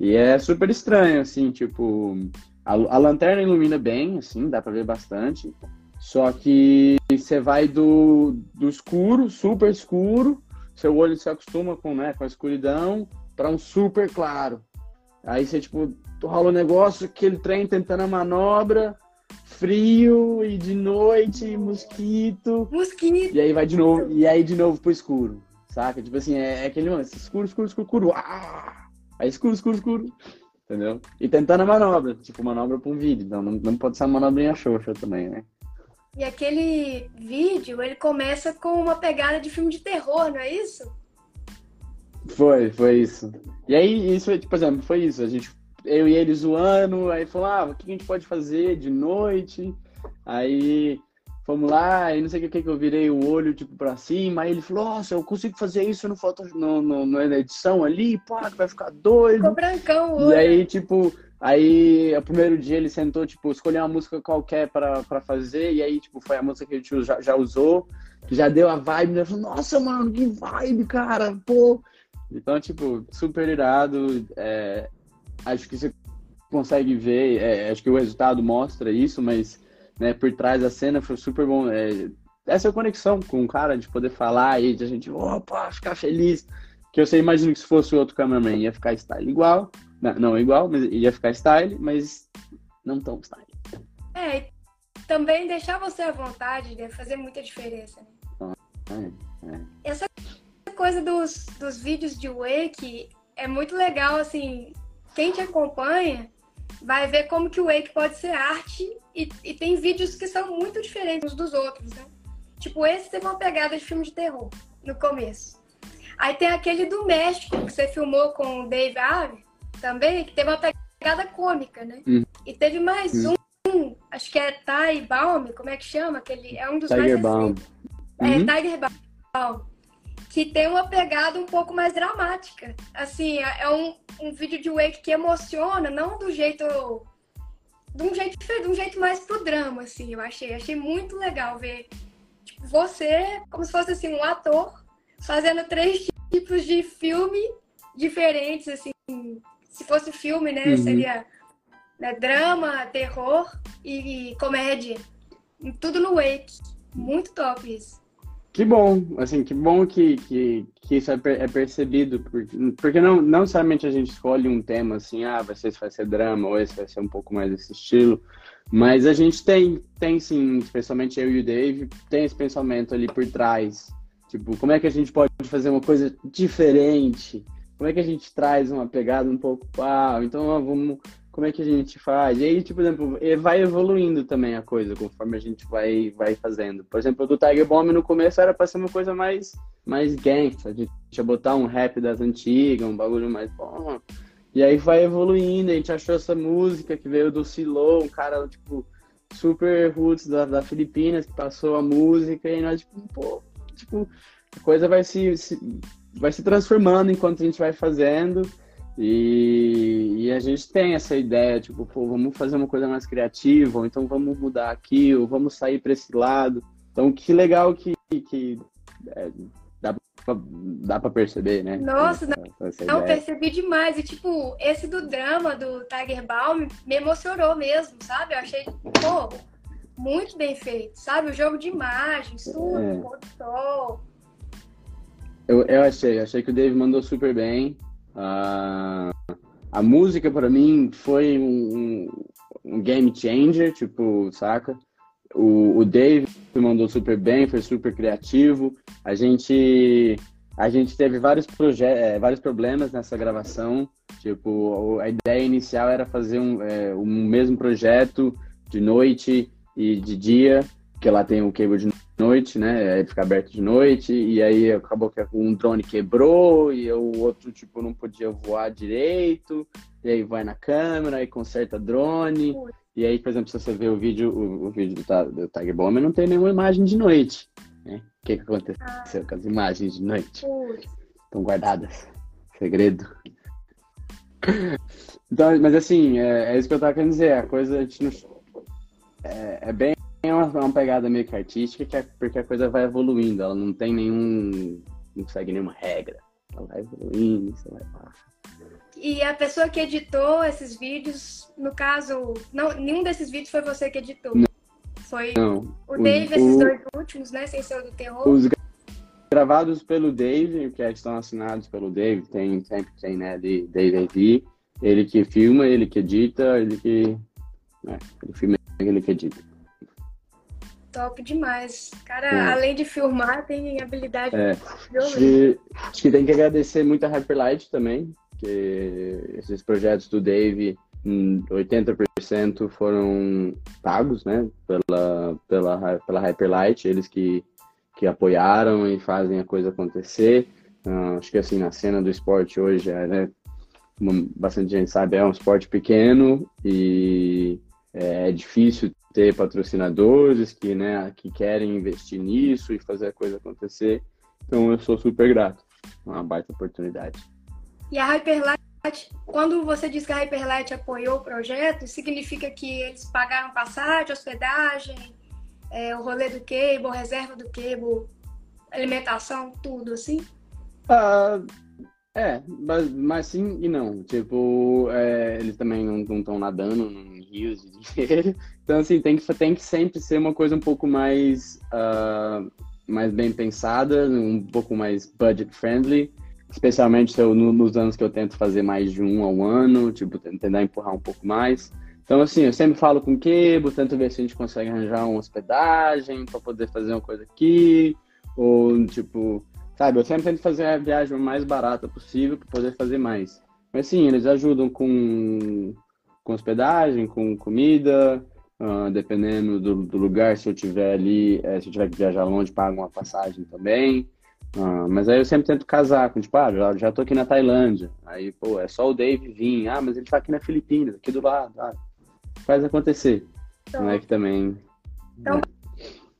E é super estranho, assim, tipo, a, a lanterna ilumina bem, assim, dá pra ver bastante. Só que você vai do, do escuro, super escuro, seu olho se acostuma com, né, com a escuridão, para um super claro. Aí você, tipo, rola o um negócio, aquele trem tentando a manobra, frio e de noite, mosquito. Mosquito. E aí vai de novo, e aí de novo pro escuro, saca? Tipo assim, é, é aquele lance, escuro, escuro, escuro, escuro. Ah! Aí escuro, escuro, escuro. Entendeu? E tentando a manobra, tipo, manobra pra um vídeo. Então não, não pode ser uma manobrinha xoxa também, né? E aquele vídeo, ele começa com uma pegada de filme de terror, não é isso? Foi, foi isso. E aí, isso, tipo, por exemplo, foi isso. A gente, eu e ele zoando, aí falou, ah, o que a gente pode fazer de noite? Aí fomos lá, e não sei o que que eu virei o olho, tipo, pra cima, aí ele falou, nossa, eu consigo fazer isso no foto, no, no, na edição ali, pá, que vai ficar doido. Ficou brancão o olho. E aí, tipo, aí, o primeiro dia ele sentou, tipo, escolheu uma música qualquer pra, pra fazer, e aí, tipo, foi a música que a gente já, já usou, que já deu a vibe, né? Falou, nossa, mano, que vibe, cara, pô. Então, tipo, super irado, é, acho que você consegue ver, é, acho que o resultado mostra isso, mas né, por trás da cena foi super bom. É, essa conexão com o cara, de poder falar e de a gente, opa, ficar feliz. Que eu sei, imagino que se fosse outro cameraman ia ficar style igual. Não, não igual, mas ia ficar style, mas não tão style. É, também deixar você à vontade deve fazer muita diferença. Né? É, é. Essa coisa dos, dos vídeos de Wake é muito legal, assim, quem te acompanha vai ver como que o Wake pode ser arte e, e tem vídeos que são muito diferentes uns dos outros, né? Tipo, esse teve uma pegada de filme de terror no começo. Aí tem aquele do México que você filmou com o Dave Ave também, que teve uma pegada cômica, né? Hum. E teve mais Hum. um, acho que é Ty Baum, como é que chama? Aquele, é um dos Tiger mais Baum. recentes. Uhum. É, Tiger Baum. Que tem uma pegada um pouco mais dramática. Assim, é é um, um vídeo de Wake que emociona, não do jeito. De um jeito, de um jeito mais pro drama, assim, eu achei. Achei muito legal ver tipo, você, como se fosse assim, um ator, fazendo três tipos de filme diferentes, assim. Se fosse filme, né? Uhum. Seria né, drama, terror e, e comédia. Tudo no Wake. Muito top isso. Que bom, assim, que bom que, que, que isso é, é percebido, porque, porque não, não necessariamente a gente escolhe um tema assim, ah, vai ser, vai ser drama, ou esse vai ser um pouco mais desse estilo, mas a gente tem, tem sim, especialmente eu e o Dave, tem esse pensamento ali por trás, tipo, como é que a gente pode fazer uma coisa diferente, como é que a gente traz uma pegada um pouco, ah, então vamos, como é que a gente faz? E aí, tipo, por exemplo, vai evoluindo também a coisa conforme a gente vai, vai fazendo. Por exemplo, do Tiger Bomb no começo era pra ser uma coisa mais, mais gangsta. A gente ia botar um rap das antigas, um bagulho mais bom. E aí vai evoluindo, a gente achou essa música que veio do Silo, um cara, tipo, super roots da, da Filipinas, que passou a música, e nós, tipo, pô, tipo, a coisa vai se, se- vai se transformando enquanto a gente vai fazendo. E, e a gente tem essa ideia, tipo, pô, vamos fazer uma coisa mais criativa, ou então vamos mudar aqui, ou vamos sair para esse lado. Então, que legal que, que é, dá, pra, dá pra perceber, né? Nossa, essa, essa Não, percebi demais. E, tipo, esse do drama do Tiger Baum me emocionou mesmo, sabe? Eu achei, pô, muito bem feito, sabe? O jogo de imagens, tudo, É. sol. Eu, eu achei, achei que o Dave mandou super bem. Ah, a música para mim foi um, um- game changer, tipo, saca? O, o Dave mandou super bem, foi super criativo. A gente a gente teve vários proje eh, vários problemas nessa gravação. Tipo, a ideia inicial era fazer um, eh, um mesmo projeto de noite e de dia, porque lá tem o cable de noite, né? Ele fica aberto de noite, e aí acabou que um drone quebrou, e o outro, tipo, não podia voar direito, e aí vai na câmera e conserta drone. E aí, por exemplo, se você ver o vídeo, o, o vídeo do, do Tiger Bomber, não tem nenhuma imagem de noite. Né? O que, que aconteceu com as imagens de noite? Estão guardadas. Segredo. Então, mas assim, é, é, isso que eu tava querendo dizer. A coisa a gente não, é, é bem uma, uma, pegada meio que artística, que é, porque a coisa vai evoluindo. Ela não tem nenhum. não segue nenhuma regra. Ela vai evoluindo, você vai lá. E a pessoa que editou esses vídeos, no caso, não, nenhum desses vídeos foi você que editou. Não. Foi não. o Dave, esses o, dois últimos, né? Sem ser o do terror. Os gravados pelo Dave, que estão assinados pelo Dave, tem, sempre tem, né? De Dave AV. Ele que filma, ele que edita, ele que. Né, ele filma, ele que edita. Top demais. Cara, é. além de filmar, tem habilidade é. Acho que, acho que tem que agradecer muito a Hyperlight também, que esses projetos do Dave, 80% foram pagos, né, pela, pela, pela Hyperlight, eles que, que apoiaram e fazem a coisa acontecer. Uh, acho que assim, na cena do esporte hoje, é, né, bastante gente sabe, é um esporte pequeno e é difícil ter patrocinadores que, né, que querem investir nisso e fazer a coisa acontecer. Então eu sou super grato. Uma baita oportunidade. E a Hyperlight, quando você diz que a Hyperlight apoiou o projeto, significa que eles pagaram passagem, hospedagem, é, o rolê do cable, reserva do cable, alimentação, tudo assim? Ah, é, mas, mas, sim e não. Tipo, é, eles também não estão nadando em rios de [laughs] dinheiro. Então, assim, tem que, tem que sempre ser uma coisa um pouco mais, uh, mais bem pensada, um pouco mais budget friendly especialmente eu, nos anos que eu tento fazer mais de um ao ano, tipo, tentar empurrar um pouco mais. Então, assim, eu sempre falo com o Kebo, tento ver se a gente consegue arranjar uma hospedagem para poder fazer uma coisa aqui, ou, tipo, sabe, eu sempre tento fazer a viagem mais barata possível para poder fazer mais. Mas, sim, eles ajudam com, com hospedagem, com comida, uh, dependendo do, do, lugar, se eu tiver ali, é, se eu tiver que viajar longe, pago uma passagem também. Ah, mas aí eu sempre tento casar com, tipo, ah, já, já tô aqui na Tailândia. Aí, pô, é só o Dave vir. Ah, mas ele tá aqui na Filipinas, aqui do lado. Ah, faz acontecer. Então, não é que também. Então, né?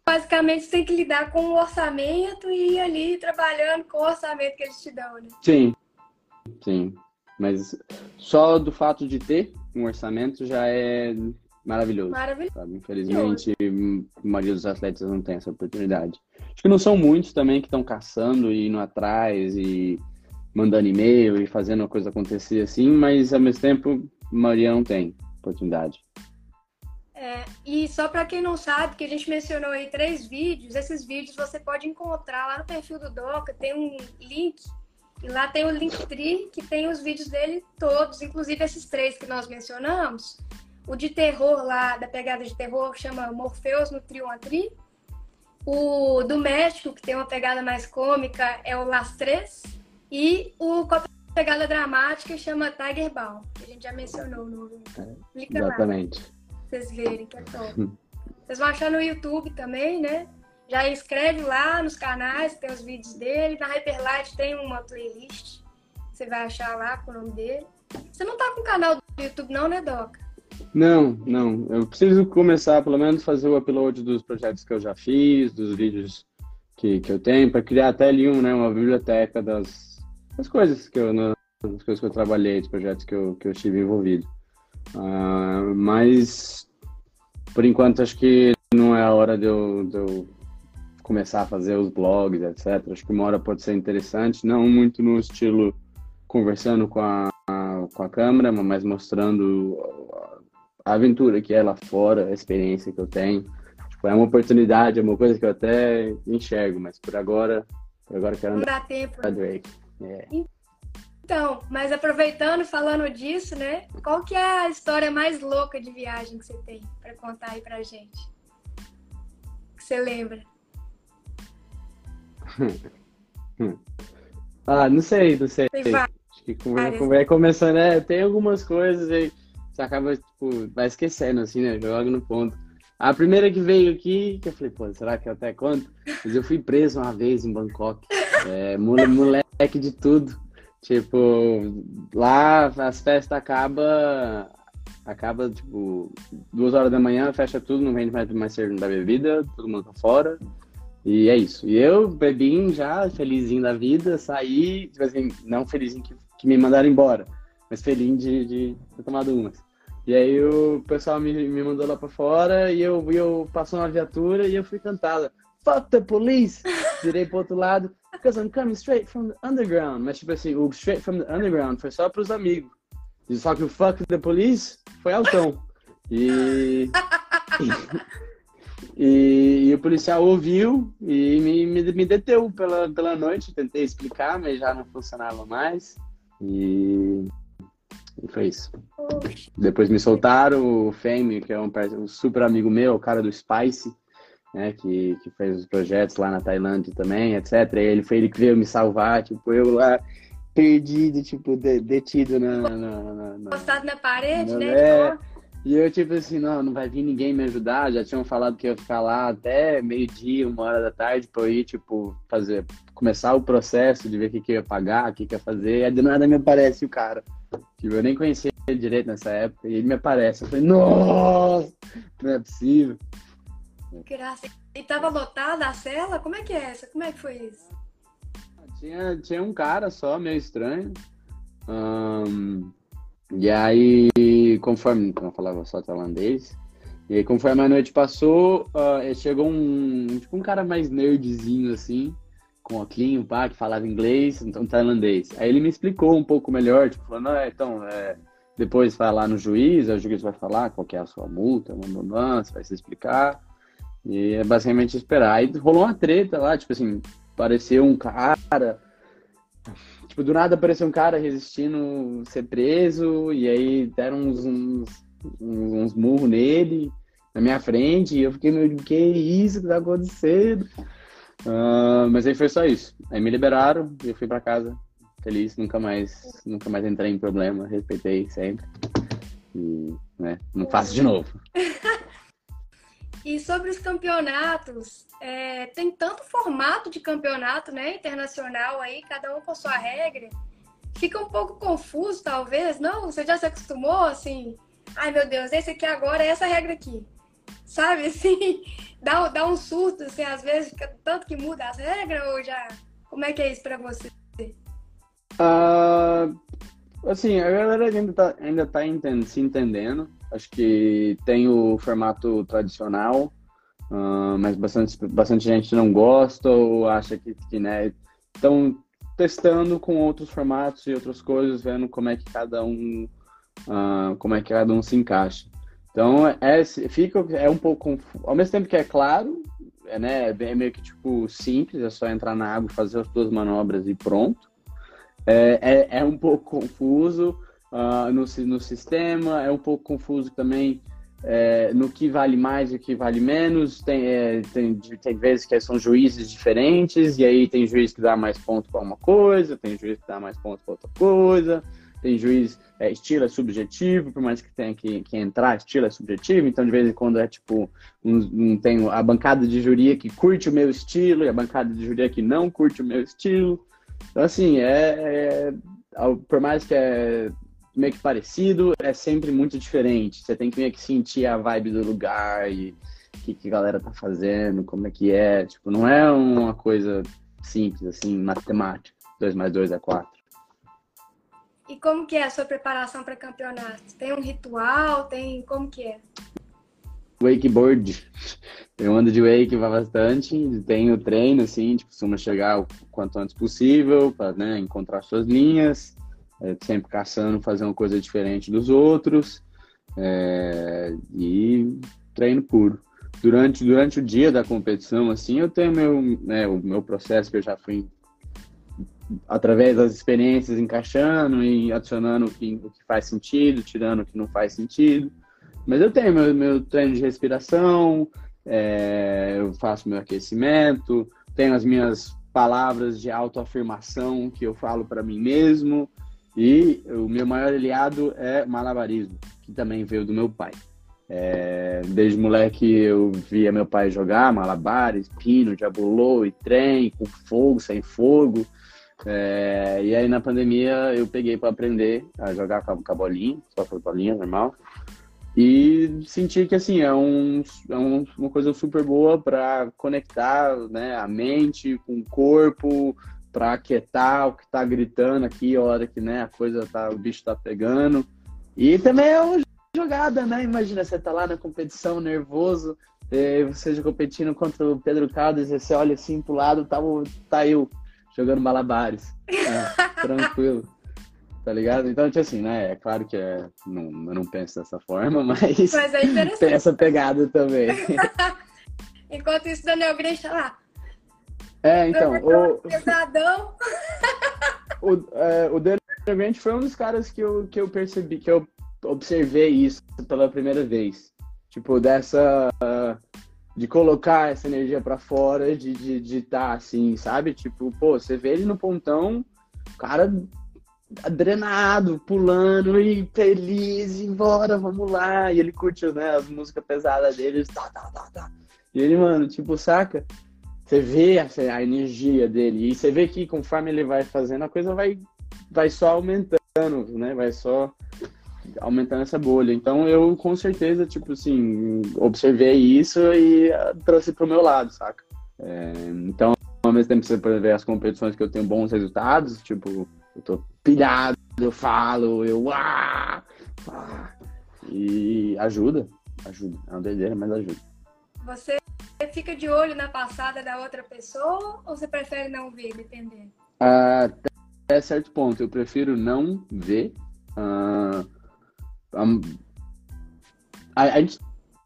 basicamente, você tem que lidar com o orçamento e ir ali trabalhando com o orçamento que eles te dão, né? Sim, sim. Mas só do fato de ter um orçamento já é maravilhoso. Maravilhoso. Sabe? Infelizmente, a maioria dos atletas não tem essa oportunidade. Acho que não são muitos também que estão caçando e indo atrás e mandando e-mail e fazendo a coisa acontecer assim, mas ao mesmo tempo, a maioria não tem oportunidade. É, e só para quem não sabe, que a gente mencionou aí três vídeos, esses vídeos você pode encontrar lá no perfil do Doca, tem um link, e lá tem o Linktree, que tem os vídeos dele todos, inclusive esses três que nós mencionamos. O de terror lá, da pegada de terror, chama Morpheus no Trio Tri. O do México, que tem uma pegada mais cômica, é o Las Três. E o com a pegada dramática chama Tiger Ball, que a gente já mencionou no Clica Exatamente. Lá, vocês verem que é top. Vocês vão achar no YouTube também, né? Já escreve lá nos canais, tem os vídeos dele. Na Hyperlight tem uma playlist. Você vai achar lá com o nome dele. Você não tá com o canal do YouTube, não, né, Doca? Não, não. Eu preciso começar, pelo menos, fazer o upload dos projetos que eu já fiz, dos vídeos que, que eu tenho, para criar até ali um, né, uma biblioteca das, das coisas que eu, das coisas que eu trabalhei, dos projetos que eu, que eu estive envolvido. Uh, mas, por enquanto, acho que não é a hora de eu, de eu começar a fazer os blogs, etc. Acho que uma hora pode ser interessante, não muito no estilo conversando com a, com a câmera, mas mostrando a aventura que é lá fora, a experiência que eu tenho. Tipo, é uma oportunidade, é uma coisa que eu até enxergo, mas por agora, por agora quero Não dá tempo. Pra Drake. É. Então, mas aproveitando, falando disso, né? Qual que é a história mais louca de viagem que você tem para contar aí pra gente? Que você lembra? [laughs] ah, não sei, não sei. Acho que vai começando, né? Tem algumas coisas aí você acaba, tipo, vai esquecendo, assim, né? Joga no ponto. A primeira que veio aqui, que eu falei, pô, será que eu até conto? Mas eu fui preso uma vez em Bangkok. É, moleque de tudo. Tipo, lá as festas acabam. Acaba, tipo, duas horas da manhã, fecha tudo, não vende mais, mais cedo da bebida, todo mundo tá fora. E é isso. E eu bebi já, felizinho da vida, saí, tipo assim, não felizinho que, que me mandaram embora, mas feliz de, de ter tomado umas. E aí o pessoal me, me mandou lá pra fora e eu, eu passou uma viatura e eu fui cantada. Fuck the police! Virei pro outro lado, because I'm coming straight from the underground. Mas tipo assim, o straight from the underground foi só pros amigos. E só que o fuck the police foi altão. E. E, e, o policial ouviu e me, me, me, deteu pela, pela noite. Tentei explicar, mas já não funcionava mais. E, e foi isso. Depois me soltaram o Fame, que é um, um, super amigo meu, o cara do Spice, né, que, que fez os projetos lá na Tailândia também, etc. E ele foi ele que veio me salvar, tipo, eu lá perdido, tipo, de, detido na, na, na, Postado na parede, na, né? É, e eu, tipo assim, não, não vai vir ninguém me ajudar. Já tinham falado que eu ia ficar lá até meio-dia, uma hora da tarde, pra eu ir, tipo, fazer, começar o processo de ver o que, que eu ia pagar, o que, que ia fazer. E aí, de nada me aparece o cara. Tipo, eu nem conhecia ele direito nessa época. E ele me aparece. Eu falei, nossa, não é possível. Graça. E tava lotada a cela? Como é que é essa? Como é que foi isso? Tinha, tinha um cara só, meio estranho. Um, e aí, conforme. Não falava só tailandês. E aí, conforme a noite passou, uh, chegou um. Tipo, um cara mais nerdzinho assim, com óculos, pá, que falava inglês, então tailandês. Aí ele me explicou um pouco melhor, tipo, falando, ah, então, é, depois vai lá no juiz, o juiz vai falar qual é a sua multa, blá, você vai se explicar. E é basicamente esperar. Aí rolou uma treta lá, tipo assim, apareceu um cara Tipo, do nada apareceu um cara resistindo ser preso, e aí deram uns, uns, uns, uns murros nele, na minha frente, e eu fiquei meio, que isso que tá acontecendo? Uh, mas aí foi só isso. Aí me liberaram e eu fui para casa feliz, nunca mais, nunca mais entrei em problema, respeitei sempre. E, né, não faço de novo. [laughs] E sobre os campeonatos, é, tem tanto formato de campeonato né, internacional aí, cada um com sua regra. Fica um pouco confuso, talvez, não? Você já se acostumou, assim? Ai, meu Deus, esse aqui agora é essa regra aqui. Sabe, [laughs] assim, dá, dá um susto, assim, às vezes, tanto que muda as regras, ou já... Como é que é isso pra você? Uh, assim, a galera ainda tá, ainda tá se entendendo. Acho que tem o formato tradicional, uh, mas bastante, bastante gente não gosta ou acha que, que né, estão testando com outros formatos e outras coisas, vendo como é que cada um, uh, como é que cada um se encaixa. Então, é, fica, é um pouco, ao mesmo tempo que é claro, é, né, é meio que tipo simples, é só entrar na água, fazer as duas manobras e pronto. É, é, é um pouco confuso, uh, no, no sistema, é um pouco confuso também é, no que vale mais e o que vale menos. Tem, é, tem, tem vezes que são juízes diferentes, e aí tem juiz que dá mais ponto para uma coisa, tem juiz que dá mais ponto para outra coisa, tem juiz, é, estilo é subjetivo, por mais que tenha que, que entrar, estilo é subjetivo, então de vez em quando é tipo, um, um, tem a bancada de juria que curte o meu estilo e a bancada de juria que não curte o meu estilo. Então, assim, é, é por mais que é meio que parecido, é sempre muito diferente. Você tem que meio que sentir a vibe do lugar e o que, que a galera tá fazendo, como é que é. Tipo, não é uma coisa simples, assim, matemática. 2 mais 2 é 4. E como que é a sua preparação para campeonato? Tem um ritual? Tem como que é? Wakeboard. Eu ando de wake bastante, tenho treino, assim, tipo, costuma chegar o quanto antes possível para né, encontrar suas linhas é, sempre caçando fazer uma coisa diferente dos outros é, e treino puro. Durante, durante o dia da competição, assim, eu tenho meu, né, o meu processo que eu já fui através das experiências encaixando e adicionando o que, o que faz sentido, tirando o que não faz sentido. Mas eu tenho meu, meu treino de respiração, é, eu faço meu aquecimento, tenho as minhas palavras de autoafirmação que eu falo para mim mesmo. E o meu maior aliado é malabarismo, que também veio do meu pai. É, desde moleque eu via meu pai jogar malabares, pino, jabulô e trem, com fogo, sem fogo. É, e aí na pandemia eu peguei para aprender a jogar com a bolinha, só com a bolinha normal. E senti que assim é, um, é um, uma coisa super boa para conectar né, a mente com o corpo, para aquietar o que está gritando aqui, a hora que né, a coisa tá, o bicho está pegando. E também é uma jogada, né? Imagina, você tá lá na competição, nervoso, você competindo contra o Pedro Caldas, e você olha assim pro lado, tá, tá eu jogando malabares. É, [laughs] tranquilo. Tá ligado? Então, tipo assim, né? É claro que é, não, eu não penso dessa forma, [laughs] mas, mas é tem essa pegada também. [laughs] Enquanto isso, Daniel Green tá lá. É, então. O, pesadão. o, é, o Daniel Grant foi um dos caras que eu, que eu percebi, que eu observei isso pela primeira vez. Tipo, dessa. De colocar essa energia para fora, de estar de, de tá assim, sabe? Tipo, pô, você vê ele no pontão, cara adrenado, pulando e feliz, embora, vamos lá. E ele curte, né, as músicas pesadas dele, tá, tá, tá, tá. E ele, mano, tipo, saca? Você vê a, a, energia dele e você vê que conforme ele vai fazendo, a coisa vai, vai só aumentando, né? Vai só aumentando essa bolha. Então eu com certeza, tipo assim, observei isso e uh, trouxe pro meu lado, saca? É, então, ao mesmo tempo você pode ver as competições que eu tenho bons resultados, tipo, eu tô pilhado, eu falo, eu ah, ah, e ajuda, ajuda. É uma doideira, mas ajuda. Você fica de olho na passada da outra pessoa ou você prefere não ver, dependendo? Ah, até certo ponto, eu prefiro não ver. Uh, a, a, gente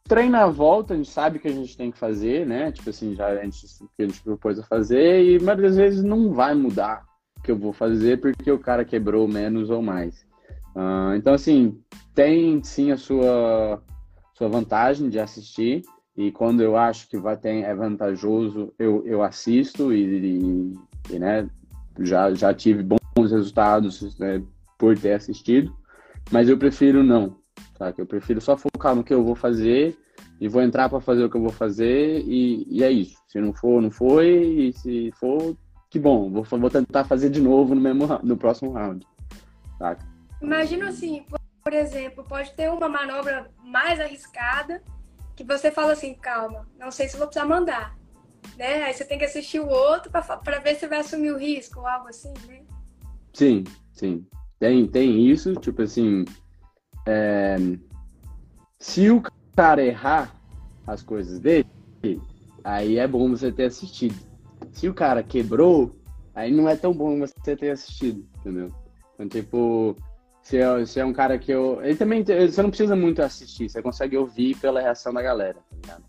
treina a volta, a gente sabe que a gente tem que fazer, né? Tipo assim, já a gente, que a gente propôs a fazer, e muitas vezes não vai mudar o que eu vou fazer porque o cara quebrou menos ou mais. Uh, então, assim, tem sim a sua, sua vantagem de assistir, e quando eu acho que vai ter, é vantajoso, eu, eu assisto e, e, e né, já, já tive bons resultados né, por ter assistido mas eu prefiro não, sabe? Eu prefiro só focar no que eu vou fazer e vou entrar para fazer o que eu vou fazer e, e, é isso. Se não for, não foi, e se for, que bom, vou, vou tentar fazer de novo no, mesmo, no próximo round, saca? Imagina assim, por exemplo, pode ter uma manobra mais arriscada que você fala assim, calma, não sei se vou precisar mandar, né? Aí você tem que assistir o outro para ver se vai assumir o risco ou algo assim, né? Sim, sim. Tem, tem isso, tipo assim, é, se o cara errar as coisas dele, aí é bom você ter assistido. Se o cara quebrou, aí não é tão bom você ter assistido, entendeu? Então, tipo, se é, se é um cara que eu. Ele também. Você não precisa muito assistir, você consegue ouvir pela reação da galera, tá ligado?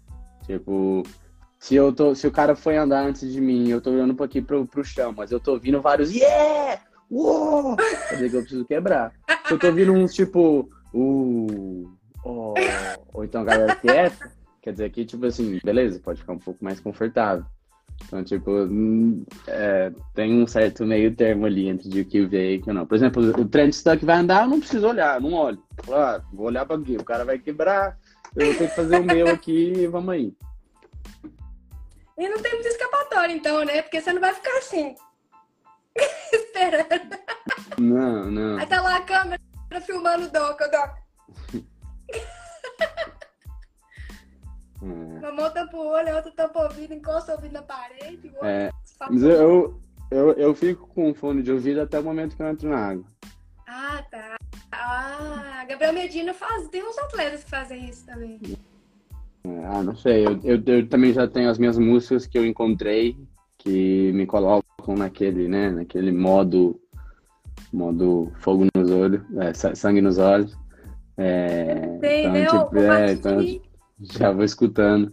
Tipo, se eu tô. Se o cara foi andar antes de mim, eu tô olhando um pouquinho pro, pro chão, mas eu tô ouvindo vários. Yeah! Uou! Quer dizer que eu preciso quebrar. Se eu tô ouvindo uns tipo. Uh, oh, ou então a galera quieta, quer dizer que, tipo assim, beleza, pode ficar um pouco mais confortável. Então, tipo, hum, é, tem um certo meio termo ali entre o que ver e que não. Por exemplo, o Trent Stuck vai andar, eu não preciso olhar, não olho. Ah, vou olhar para aqui, o cara vai quebrar, eu vou ter que fazer o meu aqui e vamos aí. E não tem muito escapatória, então, né? Porque você não vai ficar assim. Esperando. Não, não. Aí tá lá a câmera filmando o Doc, o Doc. É. Uma mão tampa o olho, a outra tampa o ouvido, encosta o ouvido na parede. É, mas eu, eu, eu fico com fone de ouvido até o momento que eu entro na água. Ah, tá. Ah, Gabriel Medina faz. Tem uns atletas que fazem isso também. É, ah, não sei. Eu, eu, eu, também já tenho as minhas músicas que eu encontrei que me colocam naquele, né, naquele modo, modo fogo nos olhos, é, sangue nos olhos. É, Sei, então, né? tipo, é, então, já vou escutando.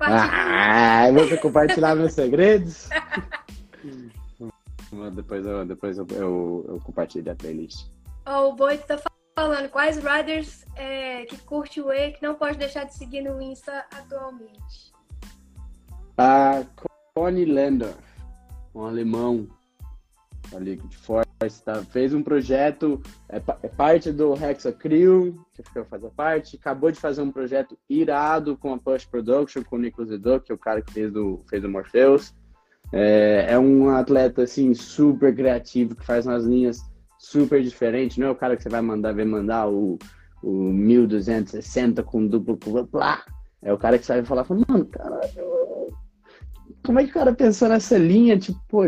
Ah, você compartilhar meus segredos? [laughs] depois eu, depois eu, eu, eu compartilho a playlist. Oh, o Boi tá falando quais riders é, que curte o E que não pode deixar de seguir no Insta atualmente. Ah, Conny Lander, um alemão. a Liquid Force, tá, fez um projeto, é, é parte do Hexa que eu fazer parte, acabou de fazer um projeto irado com a Push Production, com o Nicholas Edu, que é o cara que fez o, fez o Morpheus. É, é um atleta, assim, super criativo, que faz umas linhas super diferentes, não é o cara que você vai mandar, ver mandar o, o 1260 com duplo, blá, é o cara que sabe falar, mano, caralho, como é que o cara pensou nessa linha, tipo, pô,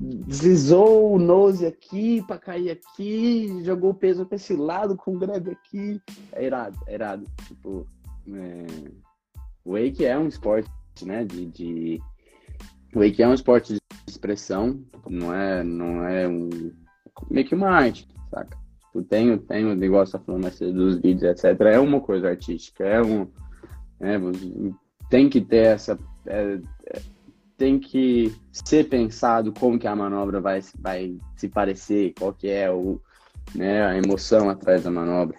deslizou o nose aqui para cair aqui, jogou o peso para esse lado com o grab aqui. É irado, é irado. Tipo, é... wake é um esporte, né? De, de... Wake é um esporte de expressão, não é, não é um meio que uma arte, saca? Tipo, tenho, tenho, igual você tá falando dos vídeos, etc. É uma coisa artística, é um. É, tem que ter essa. É, tem que ser pensado como que a manobra vai, vai se parecer, qual que é o, né, a emoção atrás da manobra.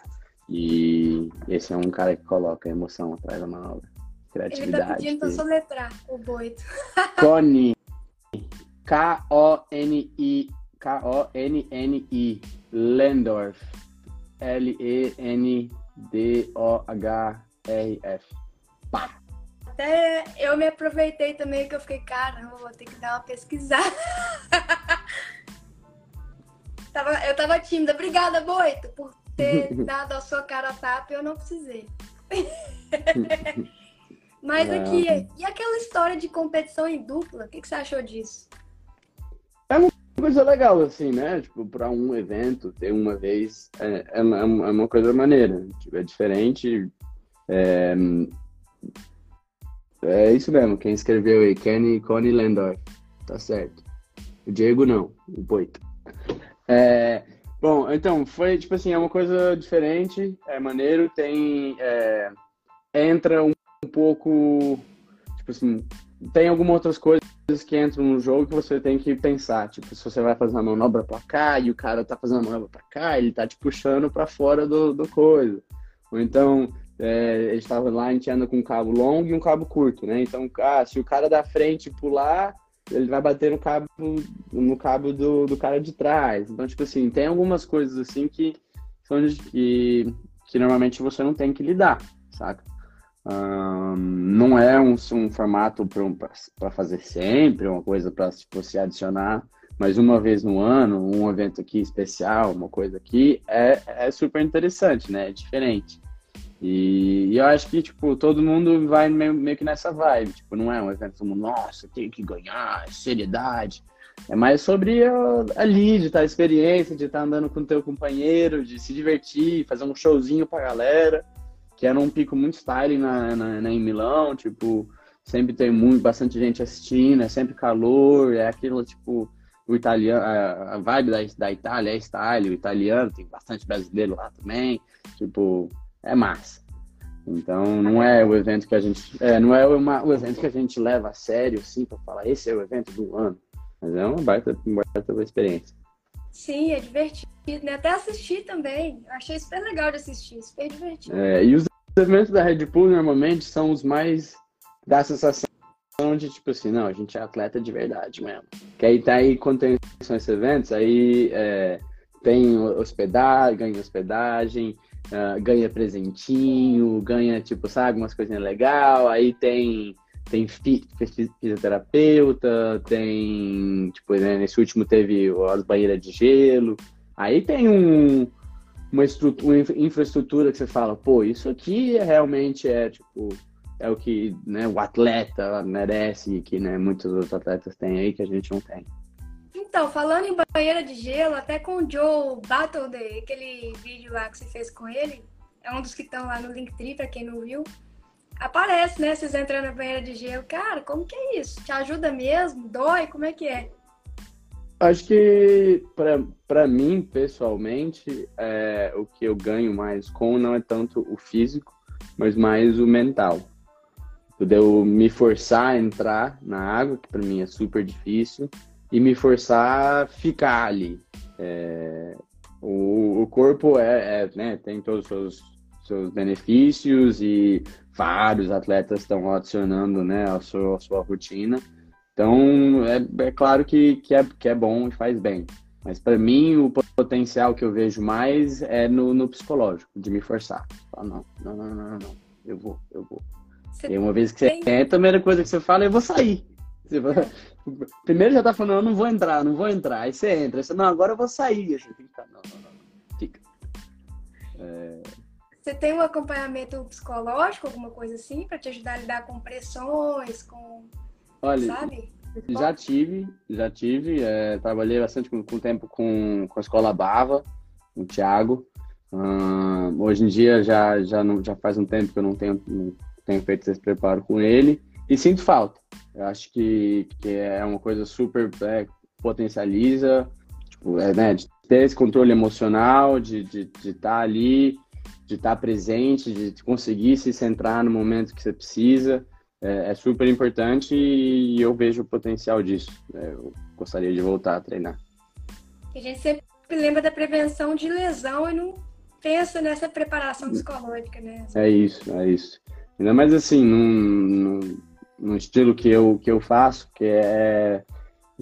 E esse é um cara que coloca a emoção atrás da manobra. Criatividade. Ele tá pedindo pra soletrar o boito. [laughs] Coni. K-O-N-I. K-O-N-N-I. Lendorf. L-E-N-D-O-H-R-F. Pá! Até eu me aproveitei também que eu fiquei, caramba, vou ter que dar uma pesquisada. [laughs] tava, eu tava tímida. Obrigada, Boito, por ter [laughs] dado a sua cara a tapa eu não precisei. [laughs] Mas aqui, ah. e aquela história de competição em dupla? O que, que você achou disso? É uma coisa legal, assim, né? Tipo, pra um evento, ter uma vez, é, é, uma, é uma coisa maneira. Tipo, é diferente. É, é isso mesmo, quem escreveu aí, Kenny Connie Landor. Tá certo. O Diego não, o Poito. É, bom, então, foi tipo assim, é uma coisa diferente, é maneiro, tem. É, entra um, um pouco. Tipo assim, tem algumas outras coisas que entram no jogo que você tem que pensar. Tipo, se você vai fazer uma manobra pra cá e o cara tá fazendo a manobra pra cá, ele tá te puxando pra fora do, do coisa. Ou então, é, ele estava lá, a gente anda com um cabo longo e um cabo curto, né? Então, ah, se o cara da frente pular, ele vai bater no cabo, no cabo do, do cara de trás. Então, tipo assim, tem algumas coisas assim que são que, que normalmente você não tem que lidar, saca? Um, não é um, um formato para fazer sempre, uma coisa para você adicionar, mas uma vez no ano, um evento aqui especial, uma coisa aqui, é, é super interessante, né? É diferente. E, e, eu acho que, tipo, todo mundo vai meio, meio que nessa vibe. Tipo, não é um evento como, nossa, tem que ganhar, seriedade. É mais sobre a, de estar tá, a experiência, de estar tá andando com o teu companheiro, de se divertir, fazer um showzinho pra galera. Que era um pico muito style na, na, na em Milão, tipo, sempre tem muito, bastante gente assistindo, é sempre calor, é aquilo, tipo, o italiano, a, a vibe da, da Itália é style, o italiano, tem bastante brasileiro lá também, tipo, é massa. Então não é o evento que a gente. É, não é uma, o evento que a gente leva a sério, assim, para falar, esse é o evento do ano. Mas é uma baita, uma baita experiência. Sim, é divertido, né? Até assistir também. Achei super legal de assistir, super divertido. É, e os eventos da Red Bull normalmente são os mais da sensação de tipo assim, não, a gente é atleta de verdade mesmo. Que aí tá aí, quando tem esses eventos, aí é, tem hospedagem, ganha hospedagem, uh, ganha presentinho, ganha, tipo, sabe, umas coisinhas legais, aí tem tem fisioterapeuta, tem, tipo, né, nesse último teve as banheiras de gelo, aí tem um, uma, uma infraestrutura que você fala, pô, isso aqui é, realmente é, tipo, é o que né, o atleta merece, que né, muitos outros atletas têm aí que a gente não tem. Então, falando em banheira de gelo, até com o Joe Battle aquele vídeo lá que você fez com ele, é um dos que estão lá no Linktree, pra quem não viu. Aparece, né? Vocês entrando na banheira de gelo. Cara, como que é isso? Te ajuda mesmo? Dói? Como é que é? Acho que, para mim, pessoalmente, é, o que eu ganho mais com não é tanto o físico, mas mais o mental. Poder me forçar a entrar na água, que para mim é super difícil, e me forçar a ficar ali. É, o, o, corpo é, é, né, tem todos os seus, seus benefícios e vários atletas estão adicionando né, a, sua, a sua rotina. Então, é, é claro que, que, é, que é bom e faz bem. Mas para mim, o potencial que eu vejo mais é no, no psicológico, de me forçar. Falar, não, não, não, não, não, eu vou, eu vou. Você e uma vez que você entra, a primeira coisa que você fala é eu vou sair. Você Primeiro já tá falando, eu não vou entrar, não vou entrar. Aí você entra, você, não, agora eu vou sair. Fica, não, não, não, fica. É... Você tem um acompanhamento psicológico, alguma coisa assim, para te ajudar a lidar com pressões, com. Olha, sabe? já tive, já tive. É, trabalhei bastante com, com tempo com, com a escola Bava, com o Thiago. Uh, hoje em dia já, já, não, já faz um tempo que eu não tenho, não tenho feito esse preparo com ele e sinto falta. Eu acho que, que é uma coisa super é, potencializa, tipo, é, né, de ter esse controle emocional, de estar de, de tá ali, de estar tá presente, de conseguir se centrar no momento que você precisa. É, é super importante e eu vejo o potencial disso. É, eu gostaria de voltar a treinar. A gente sempre lembra da prevenção de lesão e não pensa nessa preparação psicológica, né? É isso, é isso. Ainda mais assim, num, num, no estilo que eu, que eu faço, que é.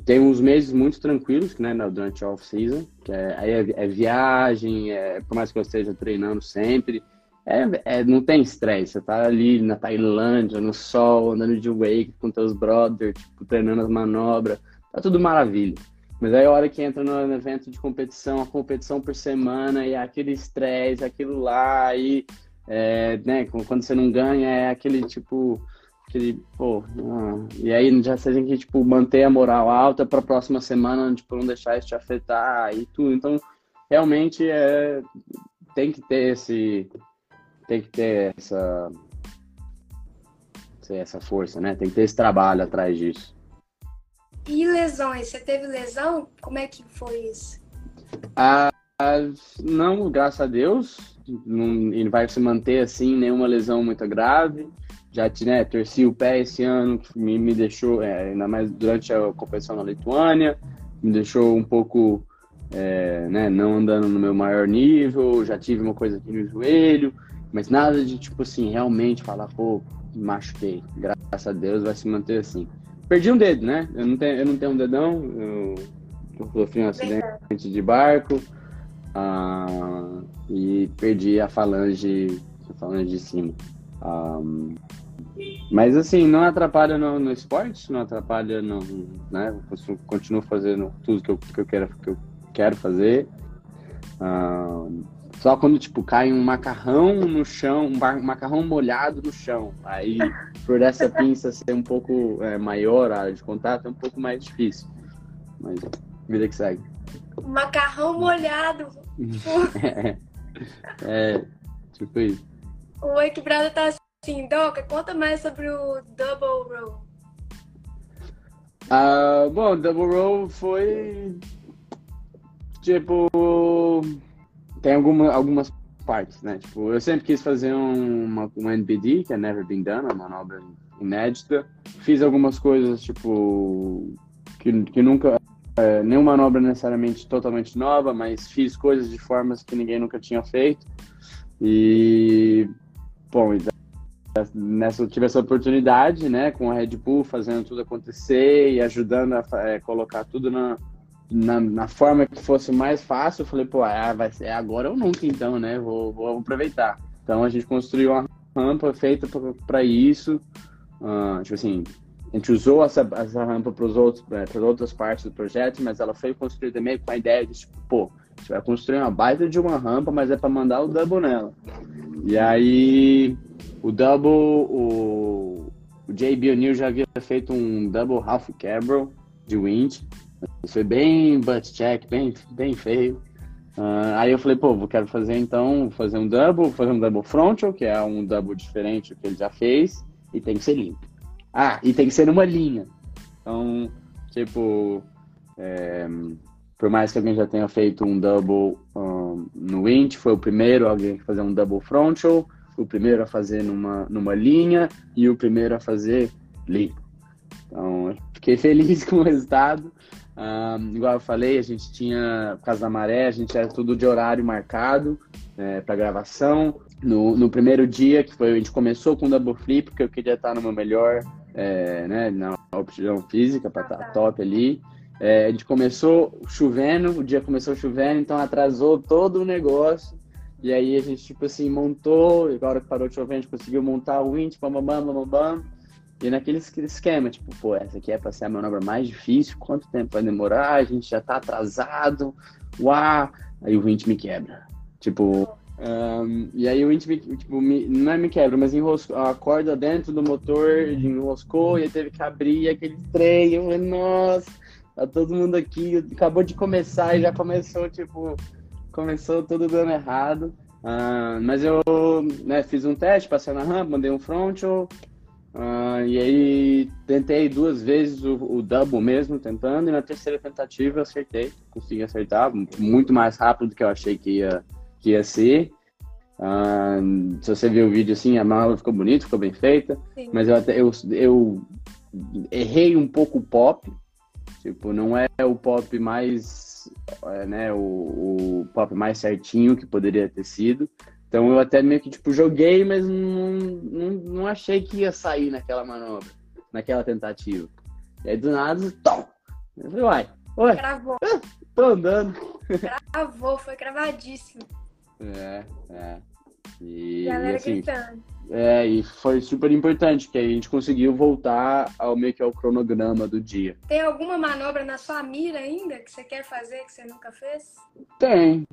Tem uns meses muito tranquilos, né, durante a off-season, que é, aí é, é, viagem, é, por mais que eu esteja treinando sempre, é, é não tem estresse, você tá ali na Tailândia, no sol, andando de wake com teus brothers, tipo, treinando as manobras, tá tudo maravilha. Mas aí a hora que entra no evento de competição, a competição por semana, e é aquele estresse, aquilo lá, e é, né, quando você não ganha, é aquele tipo Pô, e aí já você tem que, tipo, manter a moral alta para a próxima semana, tipo, não deixar isso te afetar e tudo. Então, realmente, é, tem que ter esse, tem que ter essa, essa força, né? Tem que ter esse trabalho atrás disso. E lesões? Você teve lesão? Como é que foi isso? Ah, não, graças a Deus. Não, ele vai se manter assim, nenhuma lesão muito grave já né, torci o pé esse ano, me, me deixou, é, ainda mais durante a competição na Lituânia, me deixou um pouco, é, né, não andando no meu maior nível, já tive uma coisa aqui no joelho, mas nada de, tipo assim, realmente falar, pô, machuquei, graças a Deus vai se manter assim. Perdi um dedo, né? Eu não tenho, eu não tenho um dedão, eu, sofri um acidente de barco ah, e perdi a falange, a falange de cima. Um, mas assim, não atrapalha no, no esporte, não atrapalha no. Né? Eu continuo fazendo tudo que eu, que eu, quero, que eu quero fazer. Um, só quando, tipo, cai um macarrão no chão, um, bar, um macarrão molhado no chão. Aí, por essa pinça ser um pouco é, maior, a área de contato, é um pouco mais difícil. Mas, vida que segue. Macarrão molhado. [laughs] é, é, tipo isso. O Equilibrado tá Sim, Doca, conta mais sobre o Double Roll. Uh, bom, Double Roll foi tipo tem alguma, algumas partes, né? Tipo, eu sempre quis fazer um, uma, uma NBD, que é Never Been Done, uma manobra inédita. Fiz algumas coisas, tipo, que, que nunca. É, nenhuma manobra necessariamente totalmente nova, mas fiz coisas de formas que ninguém nunca tinha feito. E. Bom, nessa tive essa oportunidade, né, com a Red Bull fazendo tudo acontecer e ajudando a é, colocar tudo na, na, na, forma que fosse mais fácil. Eu falei, pô, ah, vai ser agora ou nunca, então, né? Vou, vou aproveitar. Então a gente construiu uma rampa feita para isso. Uh, tipo assim, a gente usou essa, essa rampa para as outras partes do projeto, mas ela foi construída meio com a ideia de, tipo, pô, a gente vai construir uma baita de uma rampa, mas é para mandar o double nela. E aí o double, o, o JB O'Neill já havia feito um double half cabrel de wind. Foi bem butt check, bem, bem feio. Uh, aí eu falei, pô, eu quero fazer então, fazer um double, fazer um double frontal, que é um double diferente do que ele já fez, e tem que ser limpo. Ah, e tem que ser numa linha. Então, tipo, é, por mais que alguém já tenha feito um double um, no wind, foi o primeiro alguém a fazer um double frontal, o primeiro a fazer numa, numa linha e o primeiro a fazer limpo. Então, fiquei [laughs] feliz com o resultado. Um, igual eu falei, a gente tinha, por causa da maré, a gente era tudo de horário marcado é, para gravação. No, no primeiro dia, que foi, a gente começou com o double flip, porque eu queria estar no meu melhor, é, né, na opção física para estar tá top ali. É, a gente começou chovendo, o dia começou chovendo, então atrasou todo o negócio. E aí a gente, tipo assim, montou, agora que parou de chover, a gente conseguiu montar o winch, bam, bam, bam, bam, bam. E naquele esquema, tipo, pô, essa aqui é para ser a manobra mais difícil, quanto tempo vai demorar? A gente já tá atrasado, uau! Aí o winch me quebra. Tipo, um, e aí o me, tipo, me, não é me quebra, mas enroscou, a corda dentro do motor enroscou e teve que abrir aquele trem. Eu falei, nossa, tá todo mundo aqui, acabou de começar e já começou, tipo, começou tudo dando errado. Uh, mas eu né, fiz um teste, passei na rampa, mandei um frontal. Uh, e aí tentei duas vezes o, o, double mesmo, tentando, e na terceira tentativa eu acertei, consegui acertar, muito mais rápido do que eu achei que ia, que ia ser. Uh, se você ver o vídeo assim, a mala ficou bonita, ficou bem feita, Sim. mas eu até eu, eu errei um pouco o pop, tipo, não é o pop mais né, o, o pop mais certinho que poderia ter sido. Então eu até meio que tipo joguei, mas não, não, não achei que ia sair naquela manobra, naquela tentativa. E aí do nada, tom! Eu falei, uai, uai, Gravou. Ah, tô andando. Gravou, foi gravadíssimo. É, é. E, Galera e assim, gritando. É, e foi super importante, que a gente conseguiu voltar ao meio que ao cronograma do dia. Tem alguma manobra na sua mira ainda que você quer fazer que você nunca fez? Tem,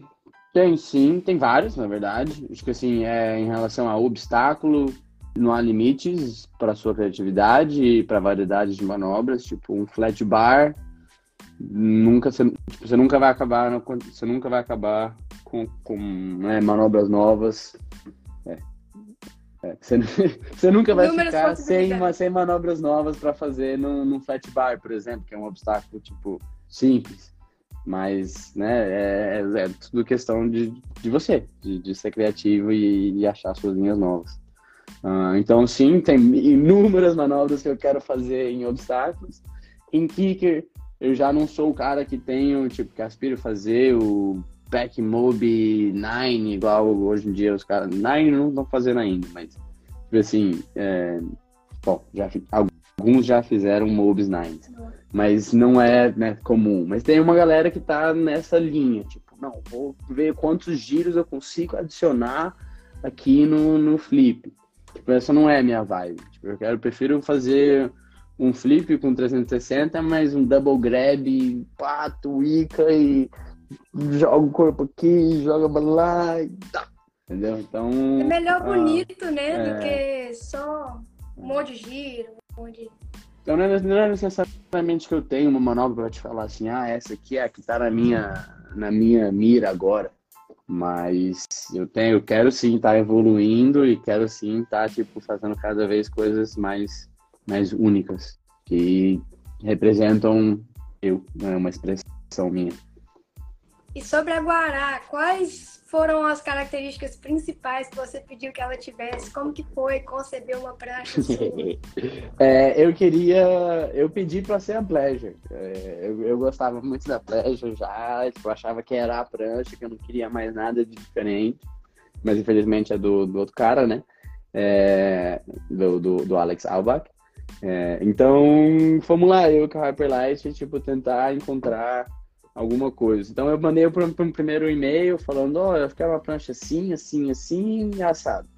tem sim, tem vários, na verdade. Acho que assim, é, em relação a obstáculo, não há limites para sua criatividade e para variedade de manobras, tipo um flat bar, nunca você, tipo, você nunca vai acabar, você nunca vai acabar com, com né, manobras novas. É. É, você, [laughs] você, nunca vai Números ficar sem, uma, sem manobras novas para fazer num, num flat bar, por exemplo, que é um obstáculo tipo simples. Mas, né, é, é, é tudo questão de, de você, de, de ser criativo e, e achar suas linhas novas. Uh, então, sim, tem inúmeras manobras que eu quero fazer em obstáculos. Em kicker, eu já não sou o cara que tenho, tipo, que aspiro fazer o Pack Mob 9, igual hoje em dia os caras. 9 não estão fazendo ainda, mas, tipo assim, é, bom, já, alguns já fizeram Mobs 9, mas não é né, comum. Mas tem uma galera que tá nessa linha, tipo, não, vou ver quantos giros eu consigo adicionar aqui no, no flip. Tipo, essa não é a minha vibe. Tipo, eu quero, eu prefiro fazer um flip com 360, mas um double grab, pato, ica e joga o corpo aqui, joga lá e tá. Entendeu? Então. É melhor ah, bonito, né? É... Do que só um monte de giro, um monte de. Então não é, não é necessariamente que eu tenho uma manobra para te falar assim, ah, essa aqui é a que tá na minha, na minha mira agora. Mas eu tenho, eu quero sim estar tá evoluindo e quero sim estar tá, tipo fazendo cada vez coisas mais mais únicas que representam eu, é uma expressão minha. E sobre a Guará, quais foram as características principais que você pediu que ela tivesse? Como que foi conceber uma prancha [laughs] é, eu queria... Eu pedi para ser a Pleasure. É, eu, eu, gostava muito da Pleasure já. Tipo, eu achava que era a prancha, que eu não queria mais nada de diferente. Mas infelizmente é do, do outro cara, né? É, do, do, do Alex Albach. É, então, fomos lá, eu com a Hyperlight, tipo, tentar encontrar alguma coisa. Então eu mandei para um primeiro e-mail falando, ó, oh, eu quero uma prancha assim, assim, assim, assado.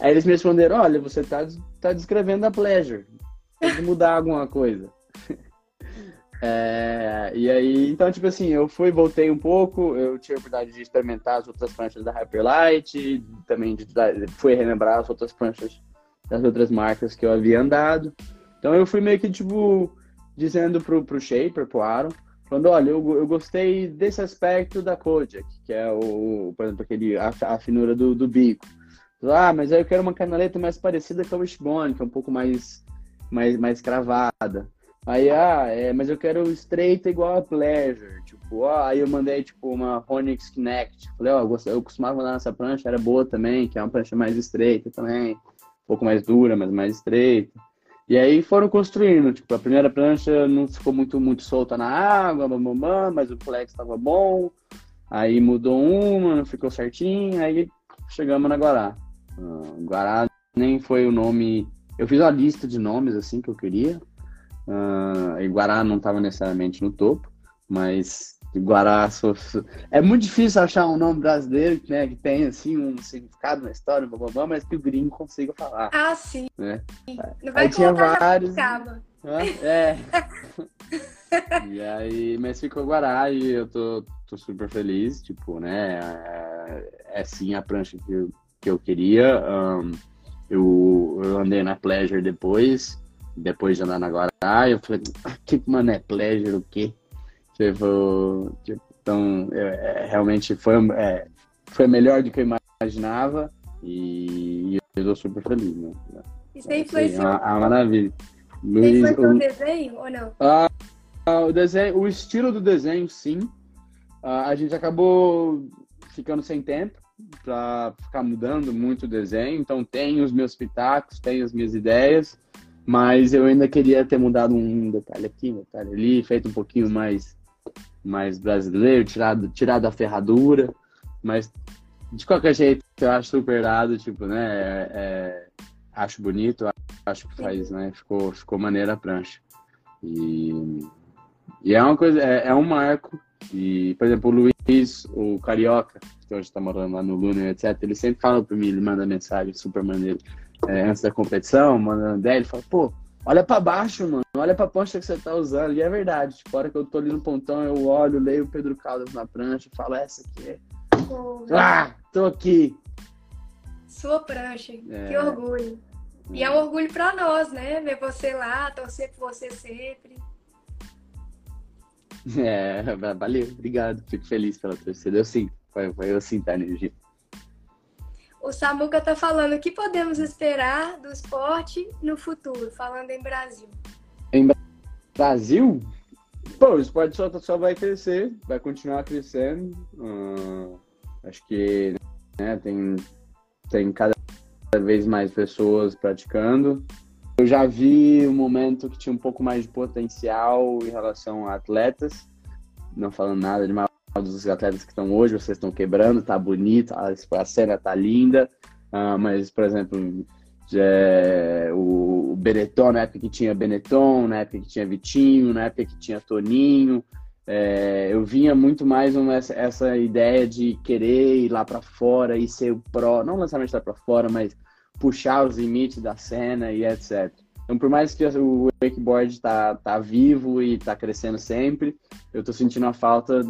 Aí eles me responderam, olha, você está tá descrevendo a Pleasure. Tem que mudar alguma coisa. [laughs] é, e aí, então, tipo assim, eu fui, voltei um pouco, eu tive a oportunidade de experimentar as outras pranchas da Hyperlight, também de, fui relembrar as outras pranchas das outras marcas que eu havia andado. Então eu fui meio que, tipo, dizendo pro, pro Shaper, pro Aaron, Falando, olha, eu, eu gostei desse aspecto da Kodiak, que é o, por exemplo, aquele, a, a finura do, do bico. Ah, mas aí eu quero uma canaleta mais parecida com a Wishbone, que é um pouco mais, mais, mais cravada. Aí, ah, é, mas eu quero estreita igual a Pleasure. Tipo, ó, aí eu mandei, tipo, uma Onyx Kinect. Falei, ó, eu, eu costumava andar nessa prancha, era boa também, que é uma prancha mais estreita também. Pouco mais dura, mas mais estreita. E aí foram construindo, tipo, a primeira prancha não ficou muito, muito solta na água, mamamã, mas o flex estava bom. Aí mudou uma, não ficou certinho, aí chegamos na Guará. Uh, Guará nem foi o nome. Eu fiz uma lista de nomes assim que eu queria, Uh, e Guará não estava necessariamente no topo, mas Guará é muito difícil achar um nome brasileiro né, que tem assim um significado na história, blá, blá, blá, mas que o gringo consiga falar. Ah, sim. Né? Não vai aí tinha vários. É. [laughs] e aí, mas ficou Guará e eu tô, tô super feliz, tipo, né? É, é sim a prancha que eu, que eu queria. Um, eu, eu andei na Pleasure depois, depois de andar na Guará, eu falei, ah, que mano é Pleasure o quê? Tipo, tipo então, é, é, realmente foi, é, foi melhor do que eu imaginava e, eu tô super feliz, né? Isso aí influenciou? Assim, a, a maravilha. Luiz, influenciou o, o desenho ou não? Ah, o, desenho, o estilo do desenho, sim. Ah, a gente acabou ficando sem tempo para ficar mudando muito o desenho, então tem os meus pitacos, tem as minhas ideias, mas eu ainda queria ter mudado um detalhe aqui, um detalhe ali, feito um pouquinho mais mais brasileiro, tirado, tirado a ferradura, mas de qualquer jeito eu acho super dado, tipo, né, é, é, acho bonito, acho que faz, né, ficou, ficou maneira a prancha. E, e é uma coisa, é, é um marco, e, por exemplo, o Luiz, o Carioca, que hoje está morando lá no Luna, etc., ele sempre fala para mim, ele manda mensagem super maneiro é, antes da competição, mandando ideia, ele fala, pô, olha para baixo, mano, olha pra prancha que você tá usando, e é verdade, tipo, a hora que eu tô ali no pontão, eu olho, leio o Pedro Caldas na prancha, falo, essa aqui é... Pô, ah, tô aqui! Sua prancha, é... que orgulho. E é um orgulho para nós, né? Ver você lá, torcer por você sempre. [laughs] É, valeu, obrigado. Fico feliz pela torcida. Eu sinto, foi, foi eu sinto a energia. O Samuca tá falando o que podemos esperar do esporte no futuro, falando em Brasil. Em Brasil? Pô, o esporte só, só vai crescer, vai continuar crescendo. Uh, acho que né, tem, tem cada vez mais pessoas praticando. Eu já vi um momento que tinha um pouco mais de potencial em relação a atletas, não falando nada de mal dos atletas que estão hoje, vocês estão quebrando, tá bonito, a cena tá linda, uh, mas, por exemplo, é, o Benetton, na época que tinha Benetton, na época que tinha Vitinho, na época que tinha Toninho, é, eu vinha muito mais uma, essa, essa, ideia de querer ir lá para fora e ser o pró, não necessariamente lá para fora, mas puxar os limites da cena e etc. Então, por mais que o wakeboard tá, tá vivo e tá crescendo sempre, eu tô sentindo a falta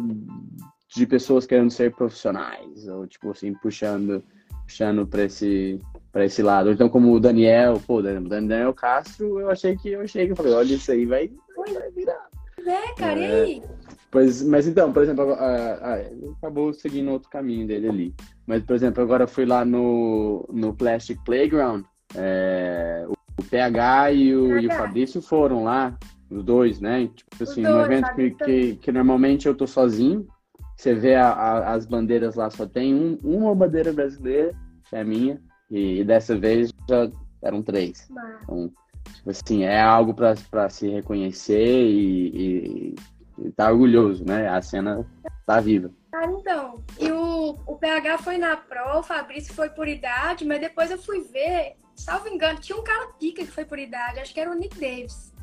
de pessoas querendo ser profissionais, ou tipo assim, puxando, puxando para esse para esse lado. Então, como o Daniel, pô, Daniel Castro, eu achei que eu achei que eu falei, olha isso aí vai, vai virar. É, cara, é, e aí? Pois, mas então, por exemplo, a, a, acabou seguindo outro caminho dele ali. Mas, por exemplo, agora fui lá no, no Plastic Playground. É, o, PH e o, e o Fabrício foram lá, os dois, né? Tipo assim, no evento que, que, que, normalmente eu tô sozinho. Você vê a, a, as bandeiras lá, só tem um, uma bandeira brasileira, que é a minha. E, e dessa vez já eram três. Então, tipo assim, é algo para se reconhecer e, e tá orgulhoso, né? A cena tá viva. Ah, então. E o, o PH foi na Pro, o Fabrício foi por idade, mas depois eu fui ver, salvo engano, tinha um cara pica que foi por idade, acho que era o Nick Davis.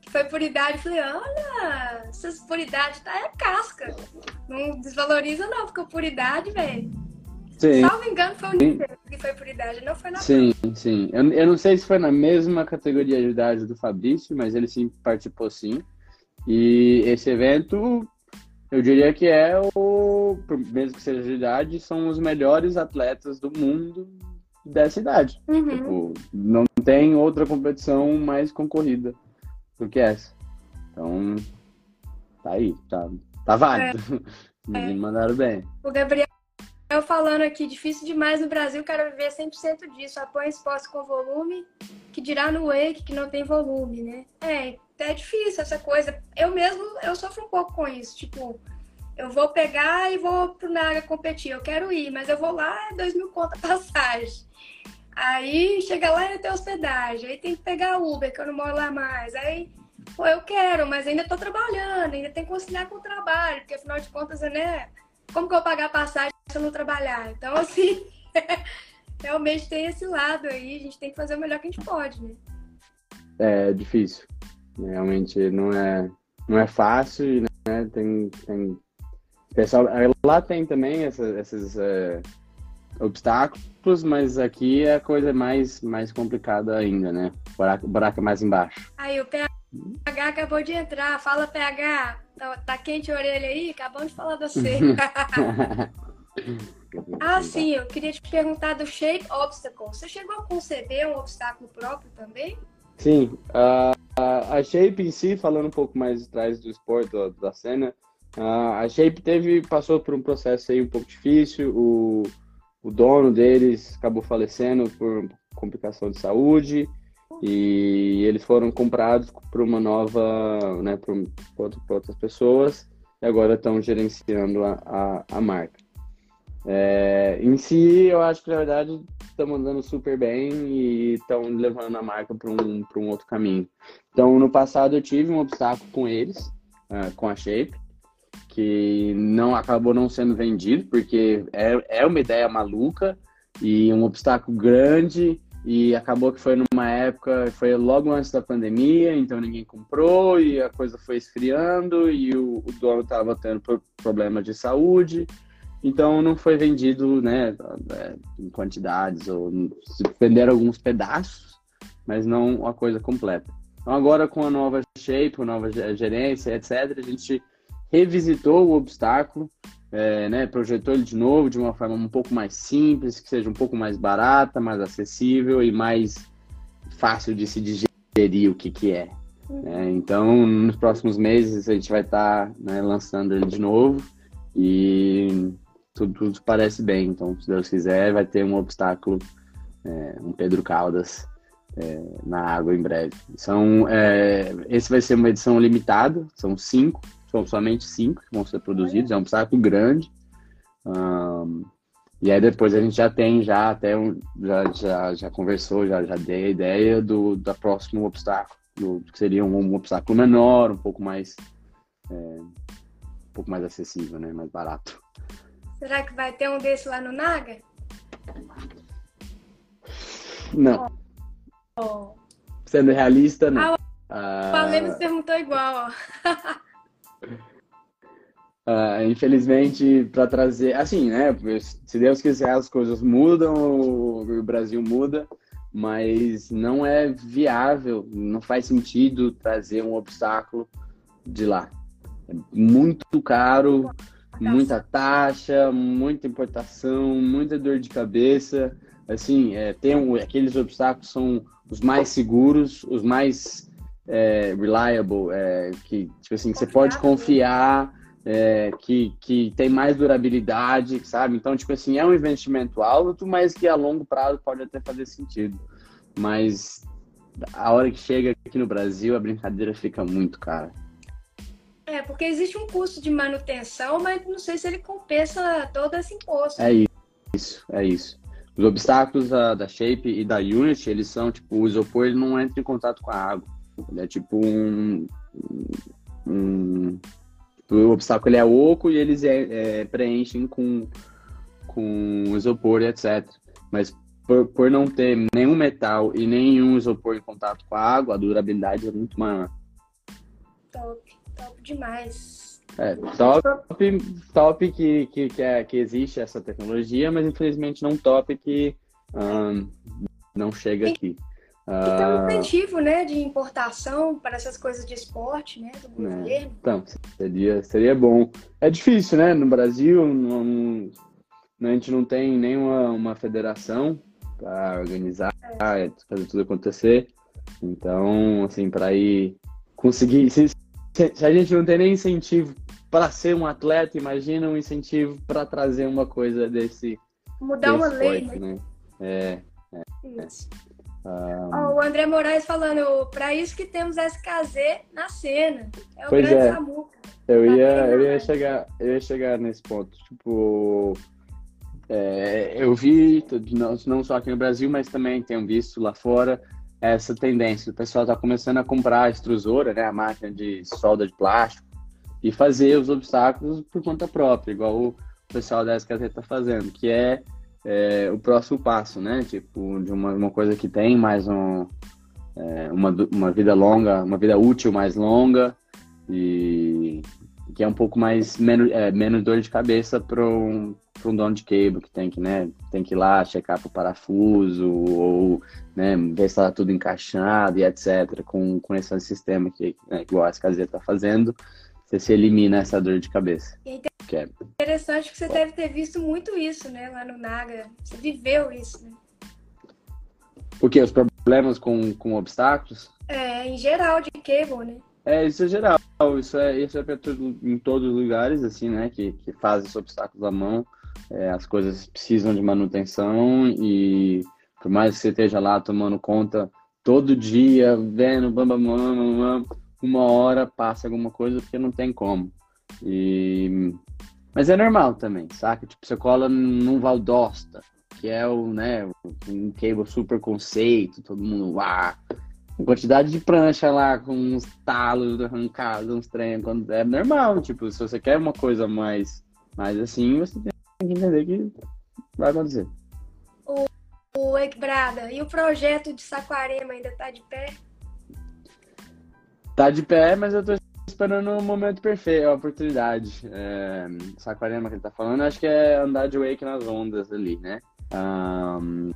Que foi por idade, falei, olha, essas por idade tá é casca. Não desvaloriza não, ficou por idade, velho. Sim. Salvo engano, foi o Nick Davis que foi por idade, não foi na Sim, sim. Eu, eu não sei se foi na mesma categoria de idade do Fabrício, mas ele sim participou sim. E esse evento, eu diria que é o, mesmo que seja de idade, são os melhores atletas do mundo dessa idade. Uhum. Tipo, não tem outra competição mais concorrida do que essa. Então, tá aí, tá, tá válido. É. [laughs] Me mandaram bem. O Gabriel falando aqui, difícil demais no Brasil, quero viver 100% disso. Apoia esporte com volume, que dirá no Wake que não tem volume, né? É, é difícil essa coisa. Eu mesmo, eu sofro um pouco com isso. Tipo, eu vou pegar e vou pro Naga competir. Eu quero ir, mas eu vou lá, é dois mil conta passagem. Aí chega lá e tem hospedagem. Aí tem que pegar Uber, que eu não moro lá mais. Aí, pô, eu quero, mas ainda tô trabalhando, ainda tem que conciliar com o trabalho, porque afinal de contas, né? Como que eu vou pagar passagem se eu não trabalhar? Então, assim, [laughs] realmente tem esse lado aí. A gente tem que fazer o melhor que a gente pode, né? É difícil. Realmente não é, não é fácil, né? Tem, tem pessoal lá tem também essas, esses é, obstáculos, mas aqui é a coisa mais mais complicada ainda, né? O buraco, buraco é mais embaixo. Aí o PH acabou de entrar, fala PH, tá, tá quente a orelha aí? Acabamos de falar de você. [laughs] [laughs] ah, sim, eu queria te perguntar do Shape Obstacle. Você chegou a conceber um obstáculo próprio também? Sim, uh, a Shape em si, falando um pouco mais atrás do esporte, da cena, uh, a Shape teve, passou por um processo aí um pouco difícil, o, o dono deles acabou falecendo por complicação de saúde, e eles foram comprados por uma nova, né, por, por outras pessoas, e agora estão gerenciando a, a, a marca. É, em si, eu acho que na verdade estão andando super bem e estão levando a marca para um, um outro caminho. Então, no passado eu tive um obstáculo com eles, uh, com a Shape, que não acabou não sendo vendido, porque é, é uma ideia maluca e um obstáculo grande e acabou que foi numa época, foi logo antes da pandemia, então ninguém comprou e a coisa foi esfriando e o, o dono estava tendo problema de saúde então não foi vendido né, é, em quantidades, ou venderam alguns pedaços, mas não a coisa completa. Então agora com a nova shape, a nova gerência, etc., a gente revisitou o obstáculo, é, né, projetou ele de novo de uma forma um pouco mais simples, que seja um pouco mais barata, mais acessível e mais fácil de se digerir o que, que é. é então, nos próximos meses a gente vai estar tá, né, lançando ele de novo e tudo, tudo, parece bem. Então, se Deus quiser, vai ter um obstáculo, é, um Pedro Caldas é, na água em breve. São, é, esse vai ser uma edição limitada, são cinco, são somente cinco que vão ser produzidos, é um obstáculo grande. Um, e aí depois a gente já tem, já até um, já, já, já conversou, já, já dei a ideia do da próximo obstáculo, do, que seria um, um obstáculo menor, um pouco mais é, um pouco mais acessível, né, mais barato. Será que vai ter um desse lá no Naga? Não. Oh. Sendo realista, não. Ah, o ah... perguntou igual, ó. [laughs] Uh, infelizmente, para trazer. Assim, né? Se Deus quiser, as coisas mudam, o Brasil muda, mas não é viável, não faz sentido trazer um obstáculo de lá. É muito caro, muita taxa, muita importação, muita dor de cabeça. Assim, é, tem um, aqueles obstáculos são os mais seguros, os mais é, reliable, é, que tipo assim, você pode confiar, é, que, que tem mais durabilidade, sabe? Então, tipo assim, é um investimento alto, mas que a longo prazo pode até fazer sentido. Mas a hora que chega aqui no Brasil, a brincadeira fica muito cara. É, porque existe um custo de manutenção, mas não sei se ele compensa todo esse imposto. É isso, é isso. Os obstáculos da, da Shape e da Unity, eles são, tipo, o isopor ele não entra em contato com a água. Ele é tipo um... um o obstáculo ele é oco e eles é, é, preenchem com, com isopor e etc. Mas por, por não ter nenhum metal e nenhum isopor em contato com a água, a durabilidade é muito maior. Top top demais. É, top, top que, que, que, é, que existe essa tecnologia, mas infelizmente não top que um, não chega aqui. E tem um incentivo, né, de importação para essas coisas de esporte, né, do né, governo. Então, seria, seria bom. É difícil, né, no Brasil, não, a gente não tem nenhuma uma federação para organizar, é. fazer tudo acontecer. Então, assim, para ir conseguir, se, se a gente não tem nem incentivo para ser um atleta, imagina um incentivo para trazer uma coisa desse. Mudar desse uma lei, né? né? É. é, isso. É. Um... Oh, o André Moraes falando, para isso que temos SKZ na cena. É o pois grande é. Samuca. Eu tá ia, eu ia chegar, eu ia chegar nesse ponto. Tipo, é, eu vi, não, não só aqui no Brasil, mas também tenho visto lá fora essa tendência. O pessoal está começando a comprar a extrusora, né, a máquina de solda de plástico, e fazer os obstáculos por conta própria, igual o pessoal da SKT está fazendo, que é, é, o próximo passo, né? Tipo, de uma, uma coisa que tem mais um. é, uma, uma vida longa, uma vida útil mais longa e que é um pouco mais menos, é, menos dor de cabeça para um, um dono de cable que tem que, né, tem que ir lá checar para o parafuso ou né, ver se está tudo encaixado e etc. Com, com esse sistema que, né, que o SKZ está fazendo, você se elimina essa dor de cabeça. E é interessante que você deve ter visto muito isso, né, lá no Naga. Você viveu isso, né? O que? Os problemas com, com obstáculos? É, em geral, de cable, né? É, isso é geral. Isso é, isso é pra tudo, em todos os lugares, assim, né? Que, que fazem esses obstáculos à mão. É, as coisas precisam de manutenção e por mais que você esteja lá tomando conta todo dia, vendo, bam, bam, bam, bam, uma hora passa alguma coisa porque não tem como. E... Mas é normal também, saca? Tipo, você cola num Valdosta, que é o, né, um cable super conceito, todo mundo, uau, quantidade de prancha lá, com uns talos arrancados, uns trem, é normal, tipo, se você quer uma coisa mais, mais assim, você tem que entender que vai acontecer. O, o e o projeto de Saquarema ainda tá de pé? Tá de pé, mas eu tô esperando o momento perfeito, a oportunidade. É, Saquarema que ele tá falando, acho que é andar de wake nas ondas ali, né? Um,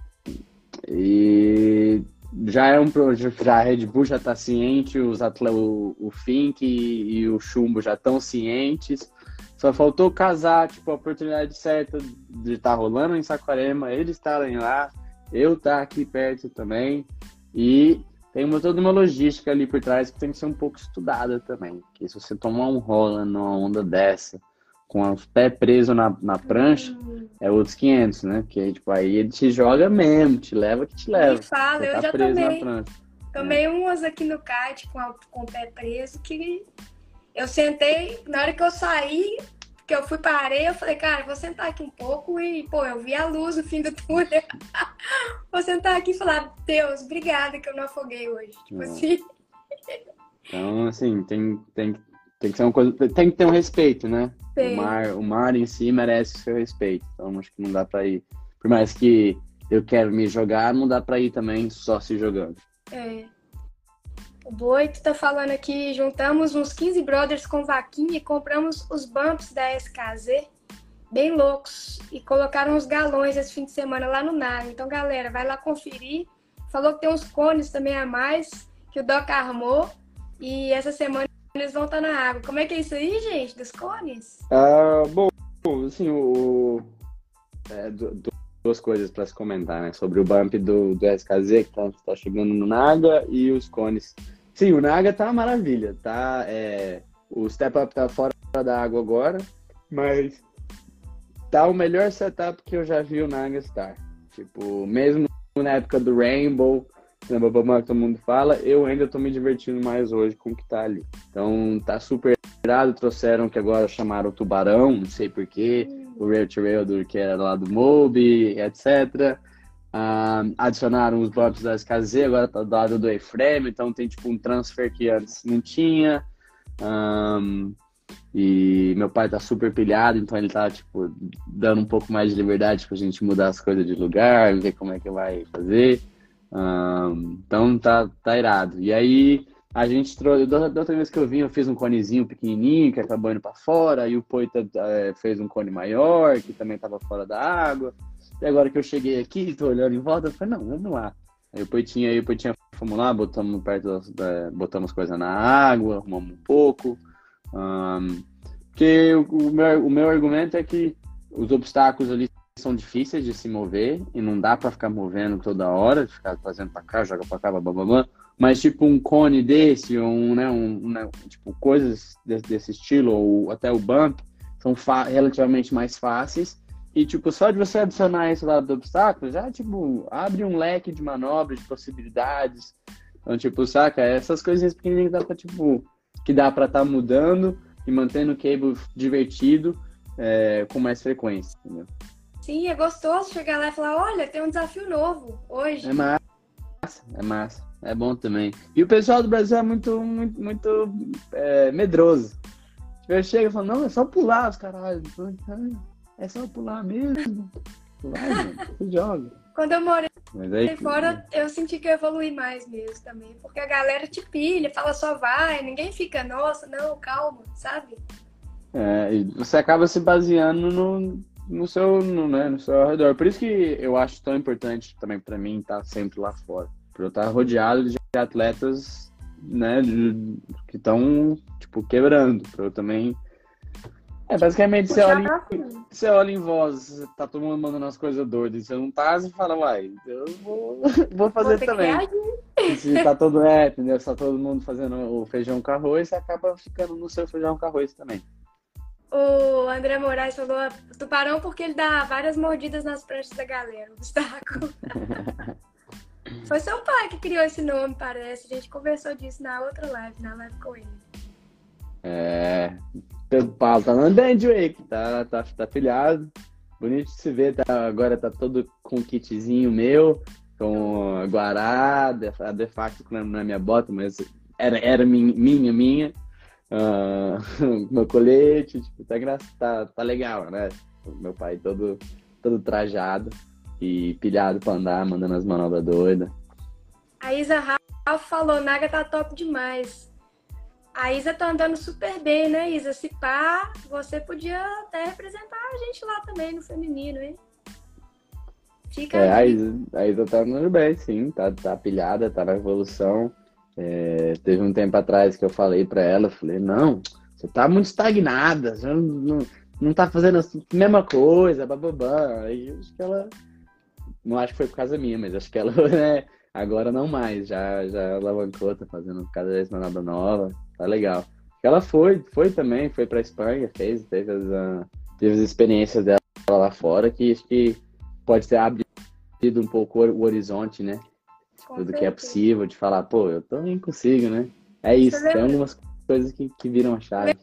e já é um projeto, já a Red Bull já está ciente, os atletas, o, o Fink e, e, o Chumbo já estão cientes. Só faltou casar, tipo, a oportunidade certa de estar tá rolando em Saquarema, eles estarem lá, eu estar tá aqui perto também. E tem uma, toda uma logística ali por trás que tem que ser um pouco estudada também. Que se você tomar um rola numa onda dessa, com os pés presos na, na prancha, é outros 500, né? Porque, tipo, aí ele te joga mesmo, te leva que te leva. Me fala, eu tá já tomei. Tomei é. umas aqui no kart com, a, com o pé preso que eu sentei, na hora que eu saí, que eu fui para areia, eu falei, cara, vou sentar aqui um pouco e, pô, eu vi a luz no fim do túnel. [laughs] vou sentar aqui e falar, Deus, obrigada que eu não afoguei hoje. Tipo é. assim. Então, assim, tem, tem, tem que ser uma coisa. Tem que ter um respeito, né? O mar, o mar em si merece o seu respeito. Então acho que não dá para ir. Por mais que eu quero me jogar, não dá para ir também só se jogando. É. O Boito tá falando aqui, juntamos uns 15 brothers com vaquinha e compramos os bumps da SKZ, bem loucos, e colocaram os galões esse fim de semana lá no Naga. Então, galera, vai lá conferir. Falou que tem uns cones também a mais que o Doc armou. E essa semana eles vão estar na água. Como é que é isso aí, gente, dos cones? Ah, bom, assim, o... É, duas coisas para se comentar, né? Sobre o bump do, do SKZ, que está tá chegando no Naga, e os cones. Sim, o Naga tá uma maravilha, tá? É, o Step Up tá fora da água agora, mas tá o melhor setup que eu já vi o Naga estar. Tipo, mesmo na época do Rainbow, que todo mundo fala, eu ainda tô me divertindo mais hoje com o que tá ali. Então tá super irado, trouxeram que agora chamaram o Tubarão, não sei porquê, o Rail to Rail do, que era lá do Mobi, etc. Um, adicionaram os bumps das SKZ, agora tá do lado do A-Frame, então tem tipo um transfer que antes não tinha. Um, e meu pai tá super pilhado, então ele tá, tipo, dando um pouco mais de liberdade pra gente mudar as coisas de lugar, ver como é que vai fazer. Um, então tá, tá irado. E aí a gente trouxe. Da outra vez que eu vim, eu fiz um conezinho pequenininho que acabou indo para fora. E o Poita é, fez um cone maior que também estava fora da água. E agora que eu cheguei aqui, tô olhando em volta, eu falei: não, vamos lá. Aí o Poitinha, aí o Poitinha fomos lá, botamos perto, da, botamos coisa na água, arrumamos um pouco. Um, porque o, o, meu, o meu argumento é que os obstáculos ali são difíceis de se mover e não dá para ficar movendo toda hora, ficar fazendo para cá, joga para cá, blá, blá, blá, mas tipo um cone desse, ou um, né, um, né, tipo coisas desse, desse, estilo, ou até o bump, são relativamente mais fáceis e tipo só de você adicionar esse lado do obstáculo, já tipo abre um leque de manobras, de possibilidades, então tipo, saca, essas coisinhas pequenininhas que dá para tipo, que dá para estar tá mudando e mantendo o cable divertido é, com mais frequência, entendeu? Sim, é gostoso chegar lá e falar, olha, tem um desafio novo hoje. É massa, é massa. É bom também. E o pessoal do Brasil é muito, muito, muito é, medroso. Eu chego e falo, não, é só pular os caralho. É só pular mesmo. Vai, mano, você joga. Quando eu morei Mas aí... Fora, eu senti que eu evolui mais mesmo também. Porque a galera te pilha, fala só vai, ninguém fica, nossa, não, calma, sabe? É, e você acaba se baseando no, no seu, no, né, no seu redor. Por isso que eu acho tão importante também para mim estar sempre lá fora. Por eu estar rodeado de atletas, né, de, que estão, tipo, quebrando. Pra eu também é, basicamente você olha, em, você olha em voz, tá todo mundo mandando as coisas doidas, você não tá, você fala, uai, eu vou, [laughs] vou fazer vou também. Se tá todo é, entendeu? Se tá todo mundo fazendo o feijão com arroz, você acaba ficando no seu feijão com arroz também. O André Moraes falou tubarão porque ele dá várias mordidas nas pranchas da galera, o Gustavo. [laughs] Foi seu pai que criou esse nome, parece. A gente conversou disso na outra live, na live com ele. É, Pedro Paulo tá andando, Wake, tá, tá, tá filhado. Bonito de se ver, tá, agora tá todo com kitzinho meu, com Guará, a de facto na, na minha bota, mas era, era minha, minha. Uh, [laughs] meu colete, tipo, tá, tá, tá legal, né? Meu pai todo, todo trajado e pilhado pra andar, mandando as manobras doidas. A Isa Ralph falou, Naga tá top demais. A Isa tá andando super bem, né, Isa? Se pá, você podia até representar a gente lá também no feminino, hein? Fica é, a Isa, a Isa tá andando bem, sim, tá, tá pilhada, tá na evolução. É, teve um tempo atrás que eu falei pra ela, falei, não, você tá muito estagnada, você não, não, não tá fazendo a mesma coisa, bababá. Aí acho que ela. Não acho que foi por causa minha, mas acho que ela, [laughs] né, agora não mais, já, já alavancou, tá fazendo cada vez uma nada nova tá legal. Ela foi, foi também, foi pra Espanha, fez, teve as, uh, teve as experiências dela lá fora, que acho que pode ter abrido um pouco o horizonte, né? Com Tudo certeza. que é possível, de falar, pô, eu também consigo, né? É isso, Você tem lembra? algumas coisas que, que viram a chave.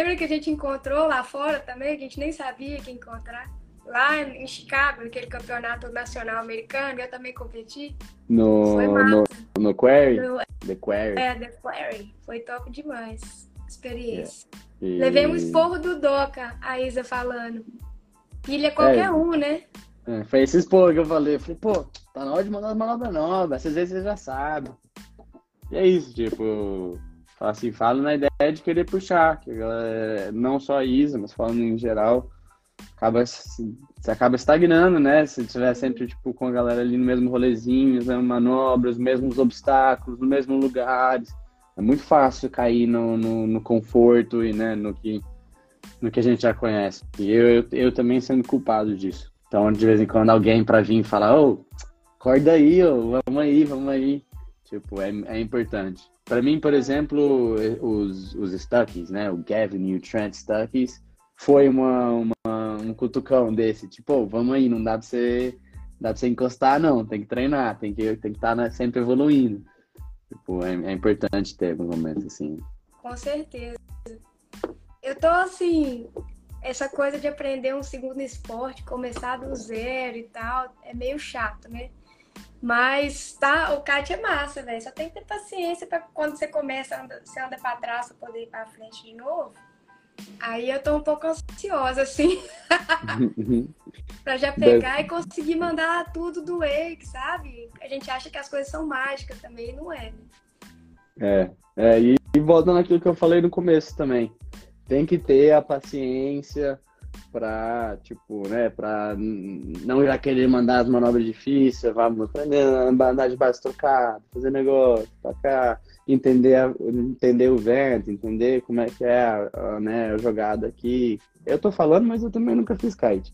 Lembra que a gente encontrou lá fora também, que a gente nem sabia que encontrar? Lá em Chicago, naquele campeonato nacional americano, eu também competi. No, Foi massa. no, no Quarry? No, The Quarry. É, The Quarry. Foi top demais. Experiência. Yeah. E... Levei um esporro do Doca, a Isa falando. Pilha qualquer é, um, né? É, foi esse esporro que eu falei. Eu falei, pô, tá na hora de mandar uma manobras novas. Às vezes você já sabe. E é isso, tipo, assim, falo na ideia de querer puxar. Que não só a Isa, mas falando em geral, acaba, você acaba estagnando, né? Se tiver sempre, tipo, com a galera ali no mesmo rolezinho, fazendo manobras, mesmos obstáculos, no mesmo lugares. É muito fácil cair no, no, no, conforto e, né, no que, no que a gente já conhece. E eu, eu, eu também sendo culpado disso. Então, de vez em quando, alguém para vir falar, ô, acorda aí, ô, vamos aí, vamos aí. Tipo, é, é importante. Para mim, por exemplo, os, os Stuckies, né? O Gavin e o Trent Stuckies, foi uma, uma, um cutucão desse, tipo, oh, vamos aí, não dá pra você, dá pra você encostar, não, tem que treinar, tem que tem que estar tá, né, sempre evoluindo. Tipo, é, é importante ter alguns momentos assim. Com certeza. Eu tô assim, essa coisa de aprender um segundo esporte, começar do zero e tal, é meio chato, né? Mas tá, o kart é massa, velho. Só tem que ter paciência para quando você começa, você anda para trás para poder ir para frente de novo. Aí eu tô um pouco ansiosa, assim. [laughs] pra já pegar Deve... e conseguir mandar tudo do Wake, sabe? A gente acha que as coisas são mágicas também, não é, né? É, é e, e voltando àquilo que eu falei no começo também. Tem que ter a paciência pra, tipo, né, pra não já querer mandar as manobras difíceis, vamos aprender a andar de base trocada, fazer negócio, tocar entender, a, entender o vento, entender como é que é a, a, né, a jogada aqui. Eu tô falando, mas eu também nunca fiz kite.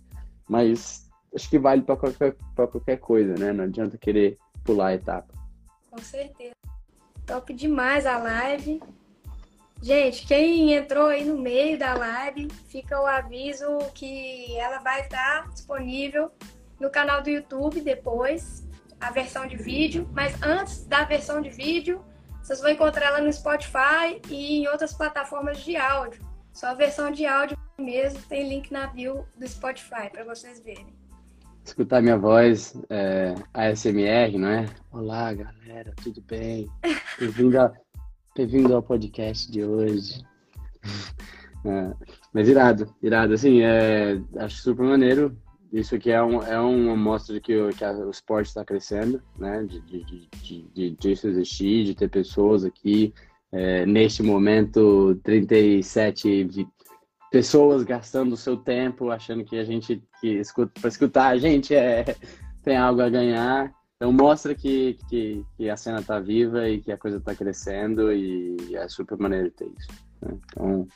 Mas acho que vale para qualquer, qualquer coisa, né? Não adianta querer pular a etapa. Com certeza. Top demais a live. Gente, quem entrou aí no meio da live, fica o aviso que ela vai estar disponível no canal do YouTube depois, a versão de vídeo. Mas antes da versão de vídeo, vocês vão encontrar ela no Spotify e em outras plataformas de áudio. Só a versão de áudio mesmo tem link na bio do Spotify para vocês verem. Escutar minha voz é, ASMR, não é? Olá, galera, tudo bem? [laughs] Bem-vindo ao, bem ao podcast de hoje. É, mas irado, irado. Assim, é, acho super maneiro. isso aqui é, um, é uma amostra de que, o, que a, o esporte está crescendo, né? De, de, de, de, de isso existir, de ter pessoas aqui. É, neste momento, 37 pessoas gastando o seu tempo, achando que a gente, que escuta, para escutar a gente é, tem algo a ganhar. Então mostra que, que, que a cena está viva e que a coisa está crescendo e é super maneiro ter isso. Né? Então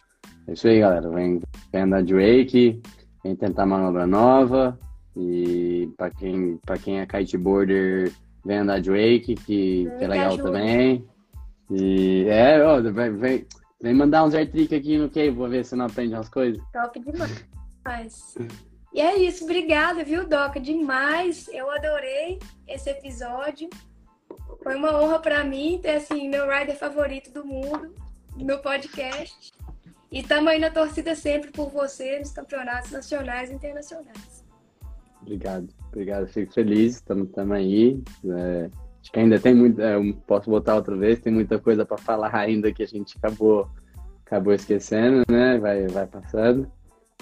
é isso aí, galera. Vem, vem andar de wake, vem tentar manobra nova e para quem, pra quem é kiteboarder, vem andar de wake, que, que é legal também. E é, ó, vem, vem, vem mandar uns air aqui no que vou ver se não aprende umas coisas. Top demais. [laughs] E é isso, obrigada, viu, Doca? Demais. Eu adorei esse episódio. Foi uma honra para mim ter assim meu rider favorito do mundo no podcast. E estamos aí na torcida sempre por você nos campeonatos nacionais e internacionais. Obrigado, obrigado. Fico feliz, estamos aí. É, acho que ainda tem muito, é, posso botar outra vez, tem muita coisa para falar ainda que a gente acabou, acabou esquecendo, né? Vai, vai passando.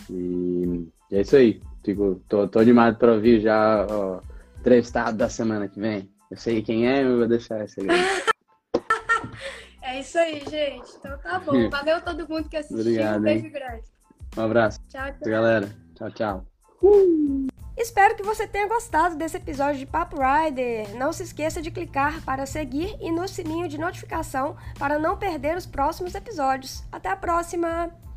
E é isso aí. Fico, tô, tô animado para ouvir já o entrevistado da semana que vem. Eu sei quem é, eu vou deixar esse aí. [laughs] é isso aí, gente. Então tá bom. [laughs] Valeu todo mundo que assistiu. Obrigado, um beijo hein? grande. Um abraço. Tchau, tchau. galera. Tchau, tchau. Uh! Espero que você tenha gostado desse episódio de Papo Rider. Não se esqueça de clicar para seguir e no sininho de notificação para não perder os próximos episódios. Até a próxima!